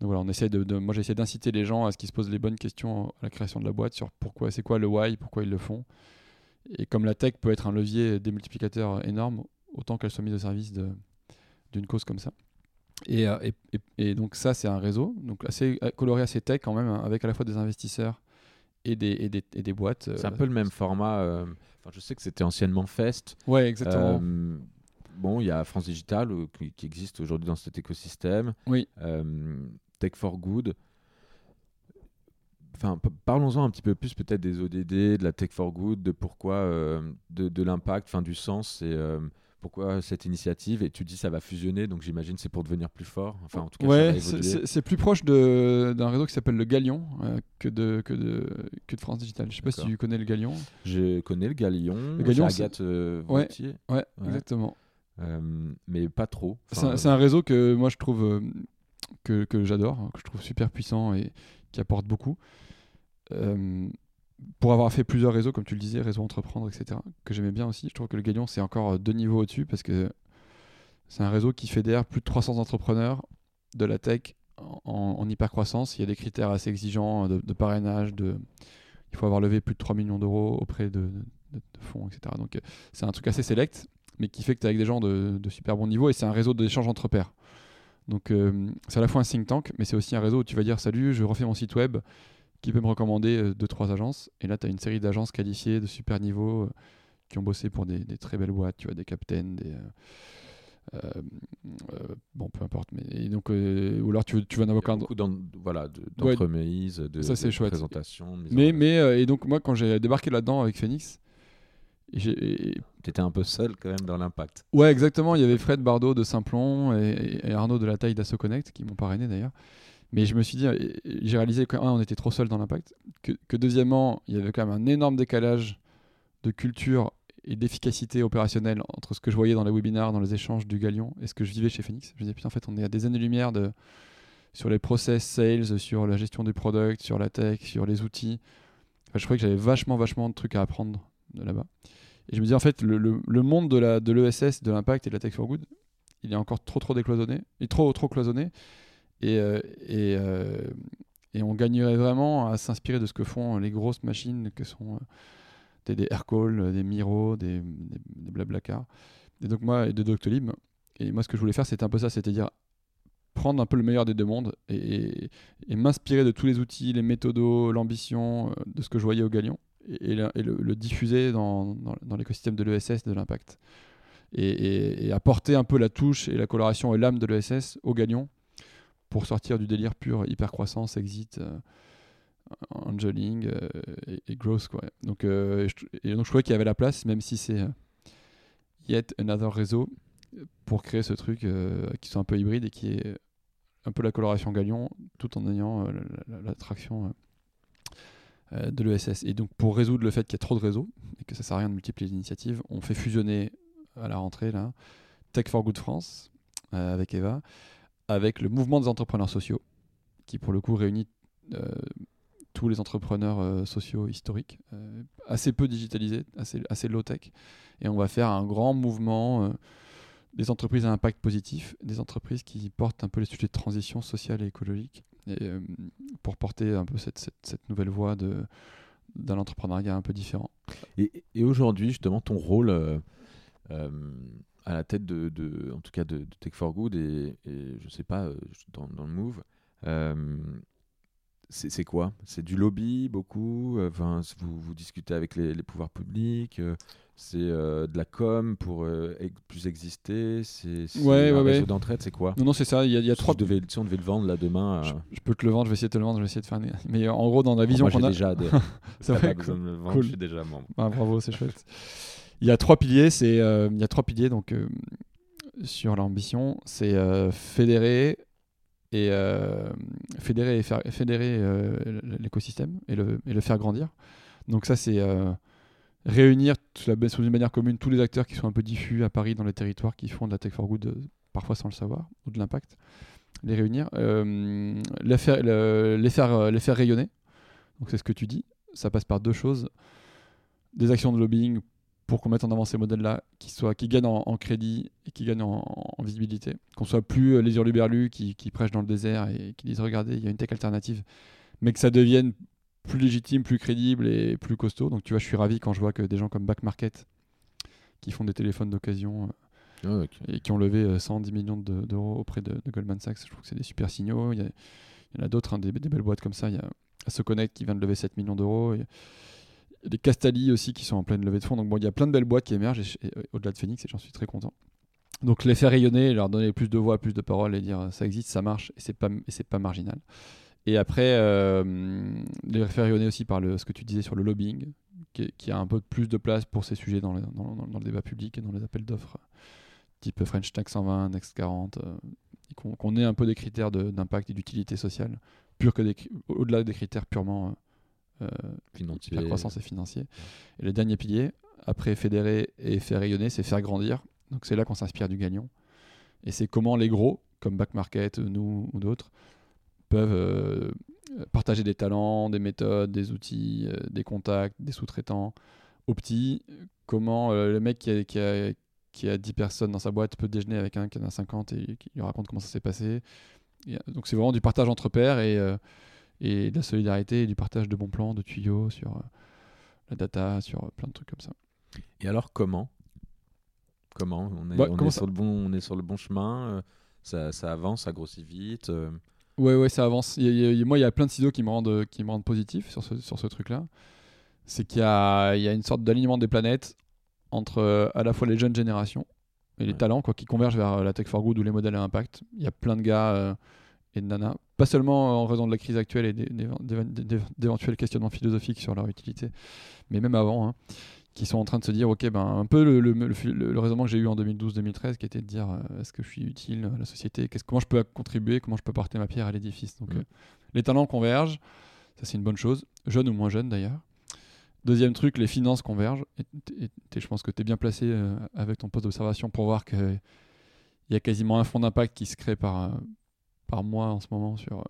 Donc voilà, on essaie de, moi j'essaie d'inciter les gens à ce qu'ils se posent les bonnes questions à la création de la boîte sur pourquoi, c'est quoi le why, pourquoi ils le font. Et comme la tech peut être un levier démultiplicateur énorme, autant qu'elle soit mise au service d'une cause comme ça. Et, et- et- donc ça, c'est un réseau, donc assez coloré, assez tech quand même, hein, avec à la fois des investisseurs et des, et des, et des boîtes. C'est un euh, peu le même format. euh, je sais que c'était anciennement Fest. Ouais, exactement. Euh, bon, il y a France Digital qui, qui existe aujourd'hui dans cet écosystème. Oui. Tech for Good. Enfin, parlons-en un petit peu plus peut-être des ODD, de la Tech for Good, de pourquoi, euh, de, de l'impact, enfin du sens, et euh, pourquoi cette initiative. Et tu dis ça va fusionner, donc j'imagine c'est pour devenir plus fort. Enfin, en tout cas, Ouais, c'est- plus proche d'un réseau qui s'appelle le Galion euh, que, de, que, de, que de France Digital. Je sais pas si tu connais le Galion. Je connais le Galion, Le Galion, Agathe euh, Ouais. Ouais, Ouais. exactement. euh, mais pas trop. C'est Enfin, un, c'est un réseau que moi je trouve euh, que, que j'adore, que je trouve super puissant et qui apporte beaucoup. Euh, pour avoir fait plusieurs réseaux, comme tu le disais, réseau entreprendre, etc., que j'aimais bien aussi, je trouve que le Galion c'est encore euh, deux niveaux au-dessus parce que c'est un réseau qui fédère plus de 300 entrepreneurs de la tech en, hyper croissance. Il y a des critères assez exigeants de, de parrainage, de, il faut avoir levé plus de 3 millions d'euros auprès de, fonds, etc. Donc euh, c'est un truc assez select, mais qui fait que tu es avec des gens de, super bon niveau et c'est un réseau d'échange entre pairs. Donc euh, c'est à la fois un think tank, mais c'est aussi un réseau où tu vas dire salut, je refais mon site web, qui peut me recommander euh, deux trois agences. Et là, tu as une série d'agences qualifiées de super niveau euh, qui ont bossé pour des, des très belles boîtes, tu vois, des Captain, des. euh, euh, euh, bon, peu importe. Mais, et donc, euh, ou alors tu, tu vas en avoir beaucoup voilà, de- Ouais. de, Ça, c'est chouette. en Mais, mais euh, et donc, moi, quand j'ai débarqué là-dedans avec Phoenix, T'étais un peu seul quand même dans l'impact. Ouais, exactement. Il y avait Fred Bardot de Simplon et, et Arnaud de la taille d'Asso Connect qui m'ont parrainé d'ailleurs. Mais je me suis dit, et- et j'ai réalisé que, un, on était trop seul dans l'impact, que, deuxièmement, il y avait quand même un énorme décalage de culture et d'efficacité opérationnelle entre ce que je voyais dans les webinars, dans les échanges du Galion et ce que je vivais chez Phoenix. Je me disais, putain, en fait, on est à des années-lumière sur les process sales, sur la gestion du product, sur la tech, sur les outils. Je croyais que j'avais vachement, vachement de trucs à apprendre de là-bas. Et je me disais, en fait, le, monde de l'ESS, de l'impact et de la tech for good, il est encore trop, trop décloisonné, est trop, trop cloisonné. Et, euh, euh, et on gagnerait vraiment à s'inspirer de ce que font les grosses machines que sont euh, des, des des Miro, des, des, des. Et donc moi, de Doctolib. Et moi, ce que je voulais faire, c'était un peu ça, c'est-à-dire prendre un peu le meilleur des deux mondes et, m'inspirer de tous les outils, les méthodos, l'ambition de ce que je voyais au Galion et, le, diffuser dans, l'écosystème de l'ESS, de l'impact. Et, et- et apporter un peu la touche et la coloration et l'âme de l'ESS au Galion pour sortir du délire pur hyper croissance, exit, euh, angeling euh, et, growth. Quoi. Donc, euh, je, et donc je trouvais qu'il y avait la place, même si c'est yet another réseau, pour créer ce truc qui soit un peu hybride et qui est un peu la coloration Galion, tout en ayant la- la- l'attraction de l'ESS. Et donc pour résoudre le fait qu'il y a trop de réseaux et que ça sert à rien de multiplier les initiatives, on fait fusionner à la rentrée là, Tech for Good France avec Eva, avec le mouvement des entrepreneurs sociaux, qui pour le coup réunit euh, tous les entrepreneurs sociaux historiques, assez peu digitalisés, assez, low-tech. Et on va faire un grand mouvement des entreprises à impact positif, des entreprises qui portent un peu les sujets de transition sociale et écologique, euh, pour porter un peu cette, nouvelle voie d'un entrepreneuriat un peu différent. Et, aujourd'hui, justement, ton rôle euh, euh, à la tête de, de, en tout cas de, Tech for Good et, et je sais pas dans, dans le Move, c'est quoi? C'est du lobby beaucoup? Enfin, vous, vous discutez avec les, les pouvoirs publics c'est euh, de la com pour euh, plus exister C'est ouais, un réseau d'entraide C'est quoi? Non, non, c'est ça. Il y a, il y a trois. Si, on devait le vendre là demain. Euh, je, peux te le vendre, je vais essayer de te le vendre, je vais essayer de faire. Mais en gros, dans la vision qu'on a. déjà des... c'est vrai. Cool. Me vendre, Je suis déjà membre. Ah, bravo, c'est chouette. Il y a trois piliers. C'est il y a trois piliers donc sur l'ambition. C'est fédérer et fédérer et fédérer l'écosystème et le, faire grandir. Donc ça c'est réunir sous une manière commune tous les acteurs qui sont un peu diffus à Paris dans les territoires qui font de la tech for good, euh, parfois sans le savoir, ou de l'impact, les réunir, euh, les, faire, euh, les faire rayonner. Donc c'est ce que tu dis. Ça passe par deux choses. Des actions de lobbying pour qu'on mette en avant ces modèles-là, qui, soient, qui gagnent en, crédit et qui gagnent en, visibilité. Qu'on soit plus les hurluberlus qui, qui prêchent dans le désert et qui disent regardez, il y a une tech alternative, mais que ça devienne plus légitime, plus crédible et plus costaud. Donc tu vois, je suis ravi quand je vois que des gens comme Back Market, qui font des téléphones d'occasion euh, ah, et qui ont levé 110 euh, millions d'euros auprès de, Goldman Sachs, je trouve que c'est des super signaux. Il y, en a d'autres, hein, des, belles boîtes comme ça. Il y a SoConnect qui vient de lever 7 millions d'euros. Il y a des Castali aussi qui sont en pleine levée de fonds. Donc bon, il y a plein de belles boîtes qui émergent euh, au-delà de Phoenix et j'en suis très content. Donc les faire rayonner, leur donner plus de voix, plus de paroles et dire ça existe, ça marche et c'est pas, pas marginal. Et après, euh, les faire rayonner aussi par ce que tu disais sur le lobbying, qui, a un peu plus de place pour ces sujets dans le, débat public et dans les appels d'offres, type French Tech 120, Next 40, euh, qu'on ait un peu des critères d'impact et d'utilité sociale, pur que au-delà des critères purement euh, la croissance et financier. Et le dernier pilier, après fédérer et faire rayonner, c'est faire grandir. Donc c'est là qu'on s'inspire du gagnant. Et c'est comment les gros, comme Back Market, nous ou d'autres, peuvent euh, partager des talents, des méthodes, des outils, euh, des contacts, des sous-traitants aux petits. Comment euh, le mec qui a, qui, a, qui a 10 personnes dans sa boîte peut déjeuner avec un qui en a 50 et qui lui raconte comment ça s'est passé. donc c'est vraiment du partage entre pairs et, et de la solidarité et du partage de bons plans, de tuyaux sur la data, sur plein de trucs comme ça. Et alors comment? Comment? On est, on, est sur le bon, on est sur le bon chemin ça, ça avance, ça grossit vite Ouais, ouais, ça avance. moi, il y a plein de signaux qui me rendent, qui me rendent positif sur ce, sur ce truc-là. C'est qu'il y a, il y a une sorte d'alignement des planètes entre euh, à la fois les jeunes générations et les talents quoi, qui convergent vers euh, la tech for good ou les modèles à impact. Il y a plein de gars euh, et de nanas, pas seulement en raison de la crise actuelle et d'éventuels questionnements philosophiques sur leur utilité, mais même avant. Hein qui sont en train de se dire, ok, ben, un peu le, le, le, raisonnement que j'ai eu en 2012-2013, qui était de dire, euh, est-ce que je suis utile à la société? Comment je peux contribuer? Comment je peux porter ma pierre à l'édifice? Donc, mm. euh, les talents convergent, ça c'est une bonne chose, jeune ou moins jeune d'ailleurs. Deuxième truc, les finances convergent. Et, je pense que tu es bien placé euh, avec ton poste d'observation pour voir qu'il y a quasiment un fonds d'impact qui se crée par, par mois en ce moment sur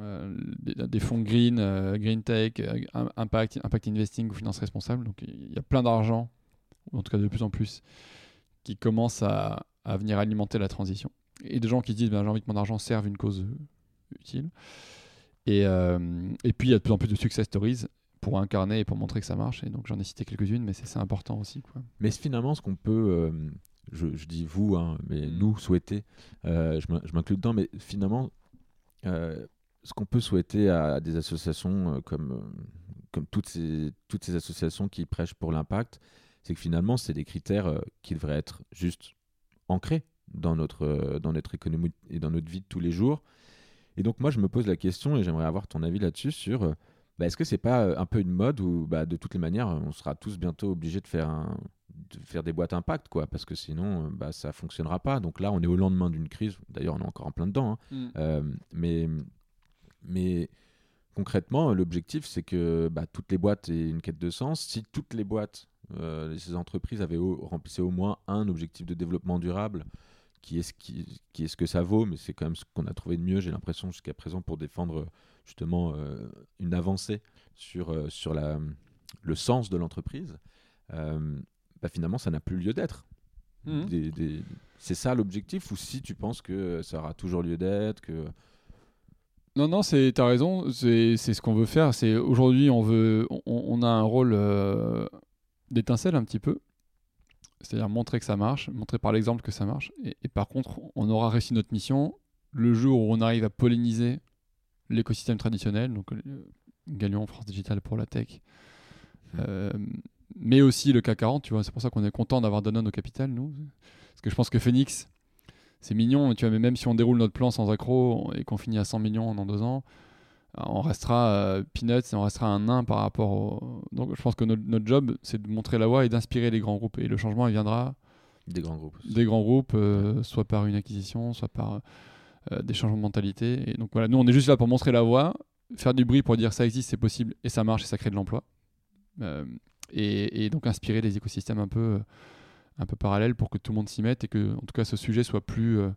euh, des, fonds green, euh, green tech, euh, impact, impact investing ou finance responsable. Donc il y a plein d'argent, ou en tout cas de plus en plus, qui commence à, venir alimenter la transition. Et des gens qui disent ben, j'ai envie que mon argent serve une cause utile. Et, et puis il y a de plus en plus de success stories pour incarner et pour montrer que ça marche. Et donc j'en ai cité quelques-unes, mais c'est important aussi. Quoi. Mais finalement, ce qu'on peut je, dis vous, hein, mais mm. nous souhaiter, euh, je m'inclus dedans, mais finalement, euh, ce qu'on peut souhaiter à, des associations euh, comme, comme toutes, ces, toutes ces associations qui prêchent pour l'impact, c'est que finalement, c'est des critères qui devraient être juste ancrés dans notre, dans notre économie et dans notre vie de tous les jours. Et donc, moi, je me pose la question, et j'aimerais avoir ton avis là-dessus, sur bah, est-ce que c'est pas un peu une mode où, bah, de toutes les manières, on sera tous bientôt obligés de faire un, de faire des boîtes impact, quoi, parce que sinon, euh, bah, ça fonctionnera pas. Donc là, on est au lendemain d'une crise. D'ailleurs, on est encore en plein dedans. Hein. Mm. Euh, mais, mais concrètement, l'objectif, c'est que bah, toutes les boîtes aient une quête de sens. Si toutes les boîtes, euh, ces entreprises avaient remplissaient au moins un objectif de développement durable qui est ce qui, qui est ce que ça vaut, mais c'est quand même ce qu'on a trouvé de mieux, j'ai l'impression jusqu'à présent pour défendre justement une avancée sur sur la le sens de l'entreprise. Bah, finalement, ça n'a plus lieu d'être. Mmh. C'est ça l'objectif ou si tu penses que ça aura toujours lieu d'être que non, non, c'est, t'as raison, c'est, ce qu'on veut faire. C'est aujourd'hui, on veut, on, a un rôle euh, d'étincelle un petit peu, c'est-à-dire montrer que ça marche, montrer par l'exemple que ça marche. Et, par contre, on aura réussi notre mission le jour où on arrive à polliniser l'écosystème traditionnel, donc euh, gagnons France Digital pour la tech, mmh. euh, mais aussi le CAC 40. Tu vois, c'est pour ça qu'on est content d'avoir Danone au capital, nous, parce que je pense que Phoenix c'est mignon, tu vois, mais même si on déroule notre plan sans accro et qu'on finit à 100 millions dans deux ans, on restera euh, peanuts et on restera un nain par rapport au. Donc je pense que notre, job, c'est de montrer la voie et d'inspirer les grands groupes. Et le changement, il viendra. Des grands groupes. Des grands groupes, euh, soit par une acquisition, soit par euh, des changements de mentalité. Et donc voilà, nous, on est juste là pour montrer la voie, faire du bruit pour dire ça existe, c'est possible, et ça marche, et ça crée de l'emploi. Et, donc inspirer les écosystèmes un peu un peu parallèle pour que tout le monde s'y mette et que en tout cas ce sujet soit plus euh,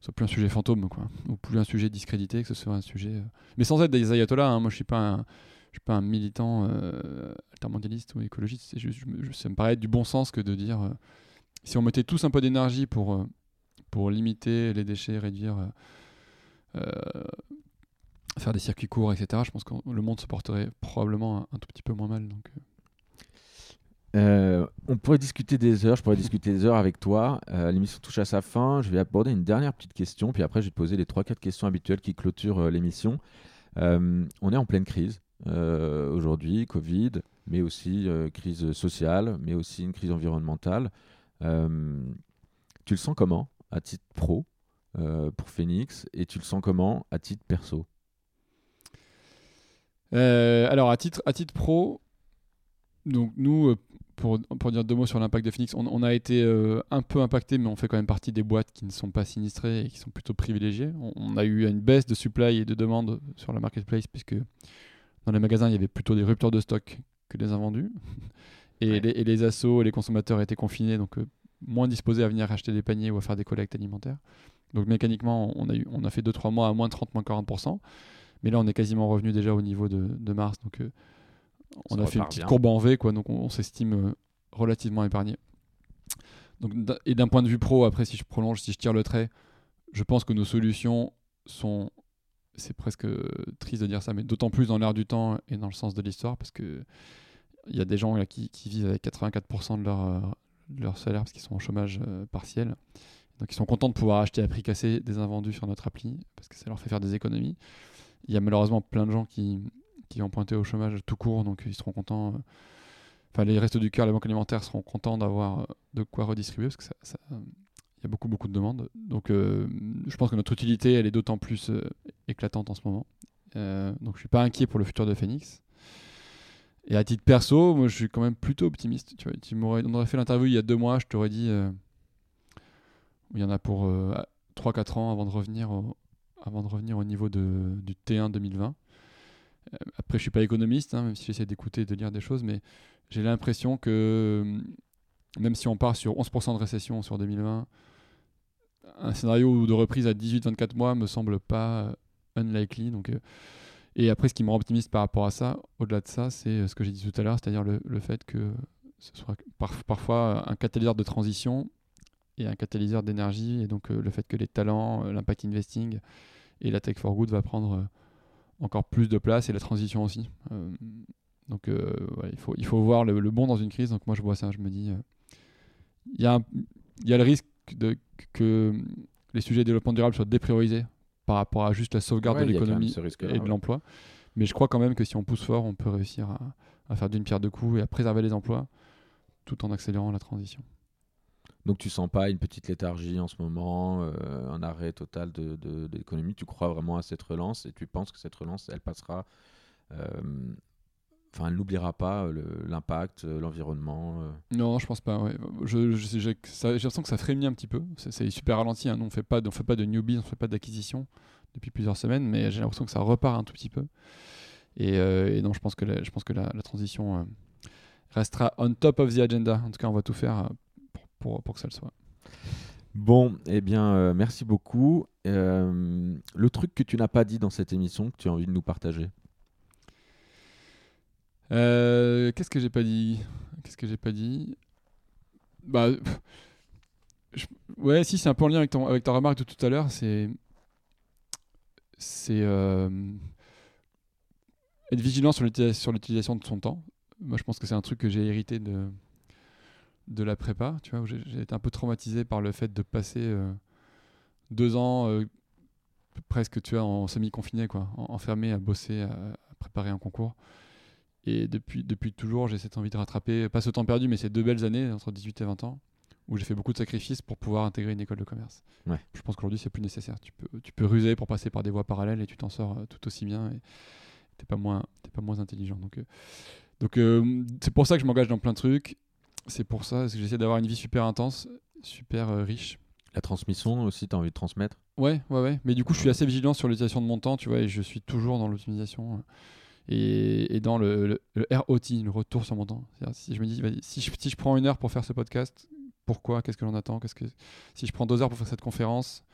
soit plus un sujet fantôme quoi. Ou plus un sujet discrédité que ce soit un sujet euh, mais sans être des ayatollahs hein. moi je suis pas je suis pas un militant euh, altermondialiste ou écologiste. C'est juste ça me paraît être du bon sens que de dire si on mettait tous un peu d'énergie pour pour limiter les déchets réduire faire des circuits courts etc je pense que le monde se porterait probablement un, tout petit peu moins mal. Donc euh, on pourrait discuter des heures, je pourrais discuter des heures avec toi. Euh, l'émission touche à sa fin. Je vais aborder une dernière petite question, puis après je vais te poser les 3-4 questions habituelles qui clôturent euh, l'émission. on est en pleine crise aujourd'hui, Covid, mais aussi crise sociale, mais aussi une crise environnementale. tu le sens comment à titre pro pour Phoenix et tu le sens comment à titre perso? Alors à titre, à titre pro, donc nous, pour, dire deux mots sur l'impact de Phoenix, on, a été euh, un peu impacté, mais on fait quand même partie des boîtes qui ne sont pas sinistrées et qui sont plutôt privilégiées. On, a eu une baisse de supply et de demande sur la marketplace, puisque dans les magasins, il y avait plutôt des ruptures de stock que des invendus. Et, les, assos et les consommateurs étaient confinés, donc euh, moins disposés à venir acheter des paniers ou à faire des collectes alimentaires. Donc mécaniquement, on a, eu, on a fait 2-3 mois à moins 30, moins 40%. Mais là, on est quasiment revenu déjà au niveau de, mars. Donc euh, on a fait une petite courbe en V, quoi, donc on, s'estime euh, relativement épargné. Donc, et d'un point de vue pro, après, si je prolonge, si je tire le trait, je pense que nos solutions sont, c'est presque triste de dire ça, mais d'autant plus dans l'air du temps et dans le sens de l'histoire, parce que il y a des gens là, qui, vivent avec 84% de leur, euh, leur salaire parce qu'ils sont en chômage euh, partiel. Donc ils sont contents de pouvoir acheter à prix cassé des invendus sur notre appli, parce que ça leur fait faire des économies. Il y a malheureusement plein de gens qui, qui pointer au chômage tout court, donc ils seront contents. Euh, enfin, les restes du cœur, les banques alimentaires seront contents d'avoir euh, de quoi redistribuer parce que ça, il y a beaucoup beaucoup de demandes. Donc, euh, je pense que notre utilité, elle est d'autant plus éclatante en ce moment. donc, je suis pas inquiet pour le futur de Phoenix. Et à titre perso, moi, je suis quand même plutôt optimiste. Tu vois, tu m'aurais, on aurait fait l'interview il y a deux mois, je t'aurais dit, il y en a pour 3-4 ans avant de revenir au, avant de revenir au niveau de, du T1 2020. Euh, après, je suis pas économiste, hein, même si j'essaie d'écouter et de lire des choses, mais j'ai l'impression que euh, même si on part sur 11% de récession sur 2020, un scénario de reprise à 18-24 mois me semble pas euh, unlikely. Donc, et après, ce qui me rend optimiste par rapport à ça, au-delà de ça, c'est ce que j'ai dit tout à l'heure, c'est-à-dire le, fait que ce soit parfois un catalyseur de transition et un catalyseur d'énergie, et donc le fait que les talents, l'impact investing et la tech for good va prendre encore plus de place et la transition aussi. Euh, donc euh, il, faut, il faut voir le, bon dans une crise. Donc moi je vois ça, je me dis, euh, il y, a y a le risque de, que les sujets de développement durable soient dépriorisés par rapport à juste la sauvegarde de l'économie et de l'emploi. Mais je crois quand même que si on pousse fort, on peut réussir à, à faire d'une pierre deux coups et à préserver les emplois tout en accélérant la transition. Donc tu sens pas une petite léthargie en ce moment, euh, un arrêt total de, l'économie? Tu crois vraiment à cette relance et tu penses que cette relance, elle passera. Euh, enfin, elle n'oubliera pas l'impact, euh, l'environnement. Non, je pense pas. Je, j'ai l'impression que ça frémit un petit peu. C'est super ralenti. Hein. On fait pas, on fait pas de newbie, on fait pas d'acquisition depuis plusieurs semaines, mais j'ai l'impression que ça repart un tout petit peu. Et, non, je pense que la, je pense que la transition restera on top of the agenda. En tout cas, on va tout faire pour, pour que ça le soit. Bon, eh bien, euh, merci beaucoup. Euh, le truc que tu n'as pas dit dans cette émission, que tu as envie de nous partager Euh, Qu'est-ce que j'ai pas dit? Qu'est-ce que j'ai pas dit? Bah, je- ouais, si c'est un peu en lien avec, ton, avec ta remarque de tout à l'heure, c'est c'est être vigilant sur l'utilisation de son temps. Moi, je pense que c'est un truc que j'ai hérité de de la prépa, tu vois, où j'ai été un peu traumatisé par le fait de passer euh, deux ans euh, presque, tu vois, en semi-confiné, quoi, en- enfermé à bosser, à, à préparer un concours. Et depuis, depuis toujours, j'ai cette envie de rattraper, pas ce temps perdu, mais ces deux belles années, entre 18 et 20 ans, où j'ai fait beaucoup de sacrifices pour pouvoir intégrer une école de commerce. Ouais. Je pense qu'aujourd'hui, c'est plus nécessaire. Tu peux, tu peux ruser pour passer par des voies parallèles et tu t'en sors euh, tout aussi bien et t'es pas moins, t'es pas moins intelligent. Donc, euh, donc euh, c'est pour ça que je m'engage dans plein de trucs. C'est pour ça que j'essaie d'avoir une vie super intense, super euh, riche. La transmission aussi, tu as envie de transmettre? Ouais, ouais, ouais. Mais du coup, je suis assez vigilant sur l'utilisation de mon temps, tu vois, et je suis toujours dans l'optimisation euh, et, et dans le, le- le ROT, le retour sur mon temps. Si je me dis, si je, si je prends une heure pour faire ce podcast, pourquoi? Qu'est-ce que j'en attends Qu'est-ce que si je prends deux heures pour faire cette conférence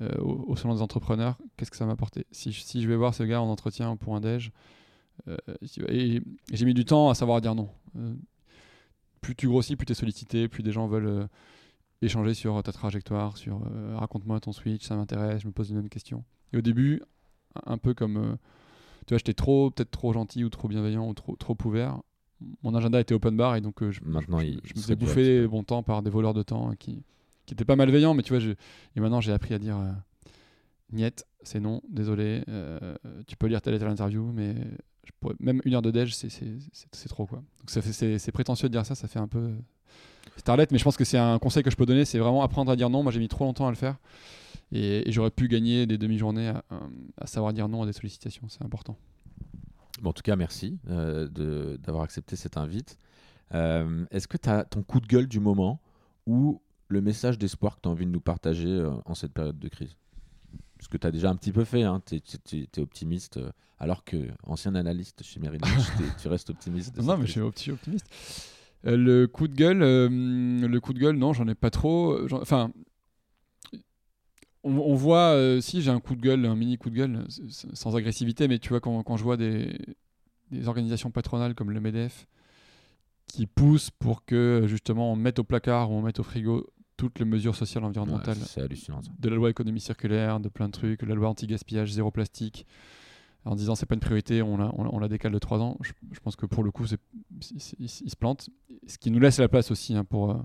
euh, au, au salon des entrepreneurs, qu'est-ce que ça m'a apporté? Si, je- si je vais voir ce gars en entretien pour un déj, euh, j'ai mis du temps à savoir dire non. Euh, plus tu grossis, plus tu es sollicité, plus des gens veulent euh, échanger sur ta trajectoire, sur euh, raconte-moi ton switch, ça m'intéresse, je me pose les mêmes questions. Et au début, un peu comme, euh, tu vois, j'étais trop, peut-être trop gentil ou trop bienveillant ou trop, trop ouvert. Mon agenda était open bar et donc euh, je, Maintenant, je, il- je il me faisais bouffer mon temps par des voleurs de temps qui qui étaient pas malveillants, mais tu vois, et maintenant j'ai appris à dire euh, Niet, c'est non, désolé, euh, tu peux lire telle et telle interview, mais même une heure de déj, c'est- trop quoi. C'est prétentieux de dire ça, ça fait un peu starlet, mais je pense que c'est un conseil que je peux donner, c'est vraiment apprendre à dire non. Moi j'ai mis trop longtemps à le faire et, j'aurais pu gagner des demi-journées à, savoir dire non à des sollicitations, c'est important. En tout cas, merci euh, d'avoir accepté cette invite. Euh, Est-ce que tu as ton coup de gueule du moment ou le message d'espoir que tu as envie de nous partager euh, en cette période de crise? Ce que tu as déjà un petit peu fait, hein, tu es, optimiste, euh, alors que ancien analyste chez Merrill tu restes optimiste. Non, mais je suis opti- optimiste. Euh, le coup de gueule, euh, le coup de gueule, non, j'en ai pas trop. Enfin, on, on voit, si j'ai un coup de gueule, un mini coup de gueule, sans agressivité, mais tu vois, quand, quand je vois des, des organisations patronales comme le MEDEF qui poussent pour que justement on mette au placard ou on mette au frigo toutes les mesures sociales et environnementales hallucinant. de la loi économie circulaire, de plein de trucs, la loi anti-gaspillage, zéro plastique, en disant c'est pas une priorité, on la, on la, on la décale de 3 ans. Je, je pense que pour le coup, c'est, c'est- c'est- il, il se plante. Ce qui nous laisse la place aussi hein, pour, euh,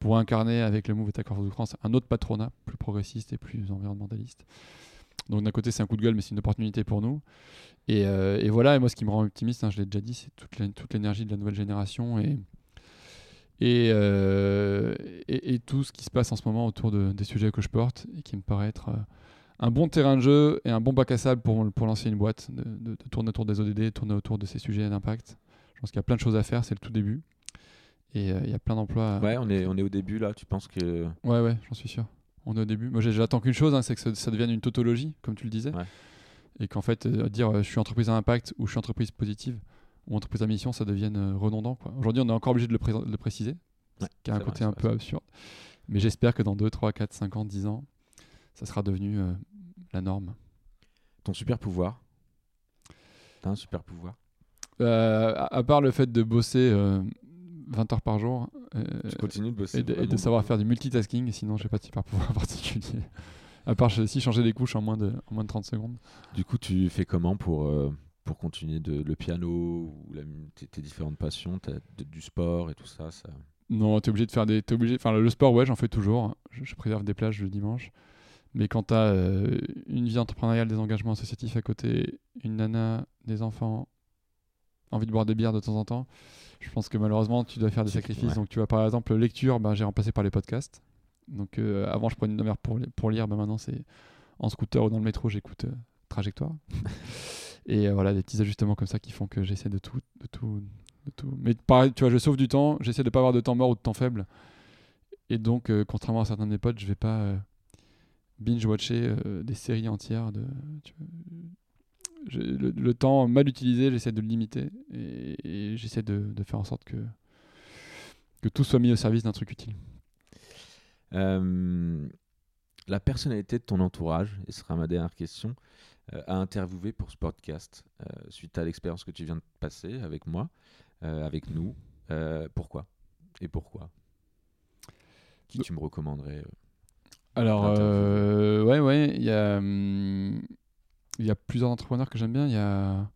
pour incarner avec le Move et Accord de France un autre patronat plus progressiste et plus environnementaliste. Donc d'un côté, c'est un coup de gueule, mais c'est une opportunité pour nous. Et, euh, et voilà, et moi, ce qui me rend optimiste, hein, je l'ai déjà dit, c'est toute l'énergie de la nouvelle génération et, et, euh, et, et tout ce qui se passe en ce moment autour de- des sujets que je porte et qui me paraît être euh, un bon terrain de jeu et un bon bac à sable pour, pour lancer une boîte, de, de- de tourner autour des ODD, tourner autour de ces sujets d'impact. Je pense qu'il y a plein de choses à faire, c'est le tout début. Et euh, il y a plein d'emplois. Ouais, on est, on est au début là. Tu penses que. Ouais, ouais, j'en suis sûr. On est au début. Moi, j'attends qu'une chose, hein, c'est que ça, ça devienne une tautologie, comme tu le disais. Ouais. Et qu'en fait, dire je suis entreprise à impact ou je suis entreprise positive ou entreprise à mission, ça devienne euh, redondant. Aujourd'hui, on est encore obligé de le, pré- de le préciser, Ouais, qui a un côté vrai, un peu vrai. absurde. Mais j'espère que dans 2, 3, 4, 5 ans, 10 ans, ça sera devenu euh, la norme. Ton super pouvoir T'as un super pouvoir Euh, à, à part le fait de bosser euh, 20 heures par jour euh, Tu continues de bosser et de, et de vraiment savoir faire du multitasking, sinon j'ai pas de super pouvoir particulier. À part si changer des couches en moins de, en moins de 30 secondes. Du coup, tu fais comment pour, euh, pour continuer de, le piano ou la tes, tes différentes passions t'as de- du sport et tout ça, ça... Non, t'es obligé de faire des. T'es obligé. Enfin, le sport, ouais, j'en fais toujours. Je, je préserve des plages le dimanche. Mais quand t'as euh, une vie entrepreneuriale, des engagements associatifs à côté, une nana, des enfants, envie de boire des bières de temps en temps, je pense que malheureusement, tu dois faire des sacrifices. ouais. Donc, tu vois, par exemple, lecture, ben, j'ai remplacé par les podcasts. Donc, euh, avant, je prenais une demi-heure pour, pour lire. Ben, maintenant, c'est en scooter ou dans le métro, j'écoute euh, Trajectoire. Et euh, voilà, des petits ajustements comme ça qui font que j'essaie de tout, de tout, de tout. Mais pareil, tu vois, je sauve du temps. J'essaie de pas avoir de temps mort ou de temps faible. Et donc, euh, contrairement à certains de mes potes, je vais pas euh, binge-watcher des séries entières. De, tu vois, le, temps mal utilisé, j'essaie de le limiter. Et, j'essaie de, de faire en sorte que, que tout soit mis au service d'un truc utile. La personnalité de ton entourage, et ce sera ma dernière question, à interviewer pour ce podcast, euh, suite à l'expérience que tu viens de passer avec moi, euh, avec nous. Euh, pourquoi Et pourquoi? Qui tu me recommanderais euh Alors, euh, ouais, ouais, il y a, hum, il y a plusieurs entrepreneurs que j'aime bien. Il y a,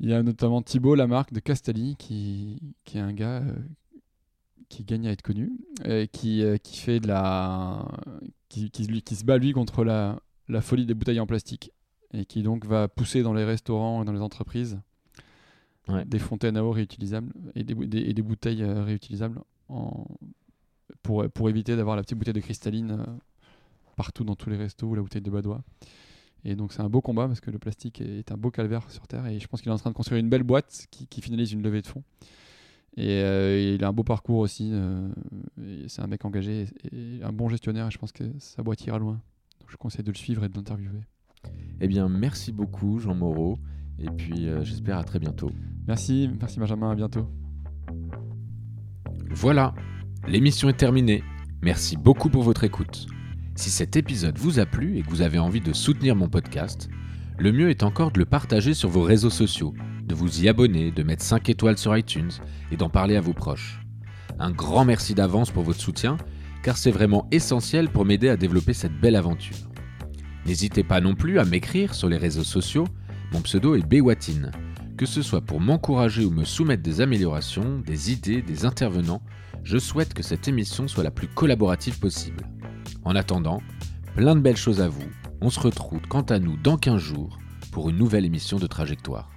il y a notamment Thibaut Lamarque de Castelli, qui, qui est un gars euh, qui gagne à être connu, et qui, euh, qui fait de la, qui, qui, lui- qui se bat lui contre la, la folie des bouteilles en plastique, et qui donc va pousser dans les restaurants et dans les entreprises Ouais. des fontaines à eau réutilisables et des, bou- des- et des bouteilles euh, réutilisables en, pour, pour éviter d'avoir la petite bouteille de cristalline euh, partout dans tous les restos ou la bouteille de Badois. Et donc c'est un beau combat parce que le plastique est un beau calvaire sur Terre et je pense qu'il est en train de construire une belle boîte qui, qui finalise une levée de fonds. Et euh, il a un beau parcours aussi. c'est un mec engagé et, et un bon gestionnaire et je pense que sa boîte ira loin. Je conseille de le suivre et de l'interviewer. Eh bien, merci beaucoup, Jean Moreau. Et puis, euh, j'espère à très bientôt. Merci, merci Benjamin, à bientôt. Voilà, l'émission est terminée. Merci beaucoup pour votre écoute. Si cet épisode vous a plu et que vous avez envie de soutenir mon podcast, le mieux est encore de le partager sur vos réseaux sociaux, de vous y abonner, de mettre 5 étoiles sur iTunes et d'en parler à vos proches. Un grand merci d'avance pour votre soutien, car c'est vraiment essentiel pour m'aider à développer cette belle aventure. N'hésitez pas non plus à m'écrire sur les réseaux sociaux, mon pseudo est Bewatine, que ce soit pour m'encourager ou me soumettre des améliorations, des idées, des intervenants, je souhaite que cette émission soit la plus collaborative possible. En attendant, plein de belles choses à vous. On se retrouve quant à nous dans 15 jours pour une nouvelle émission de Trajectoire.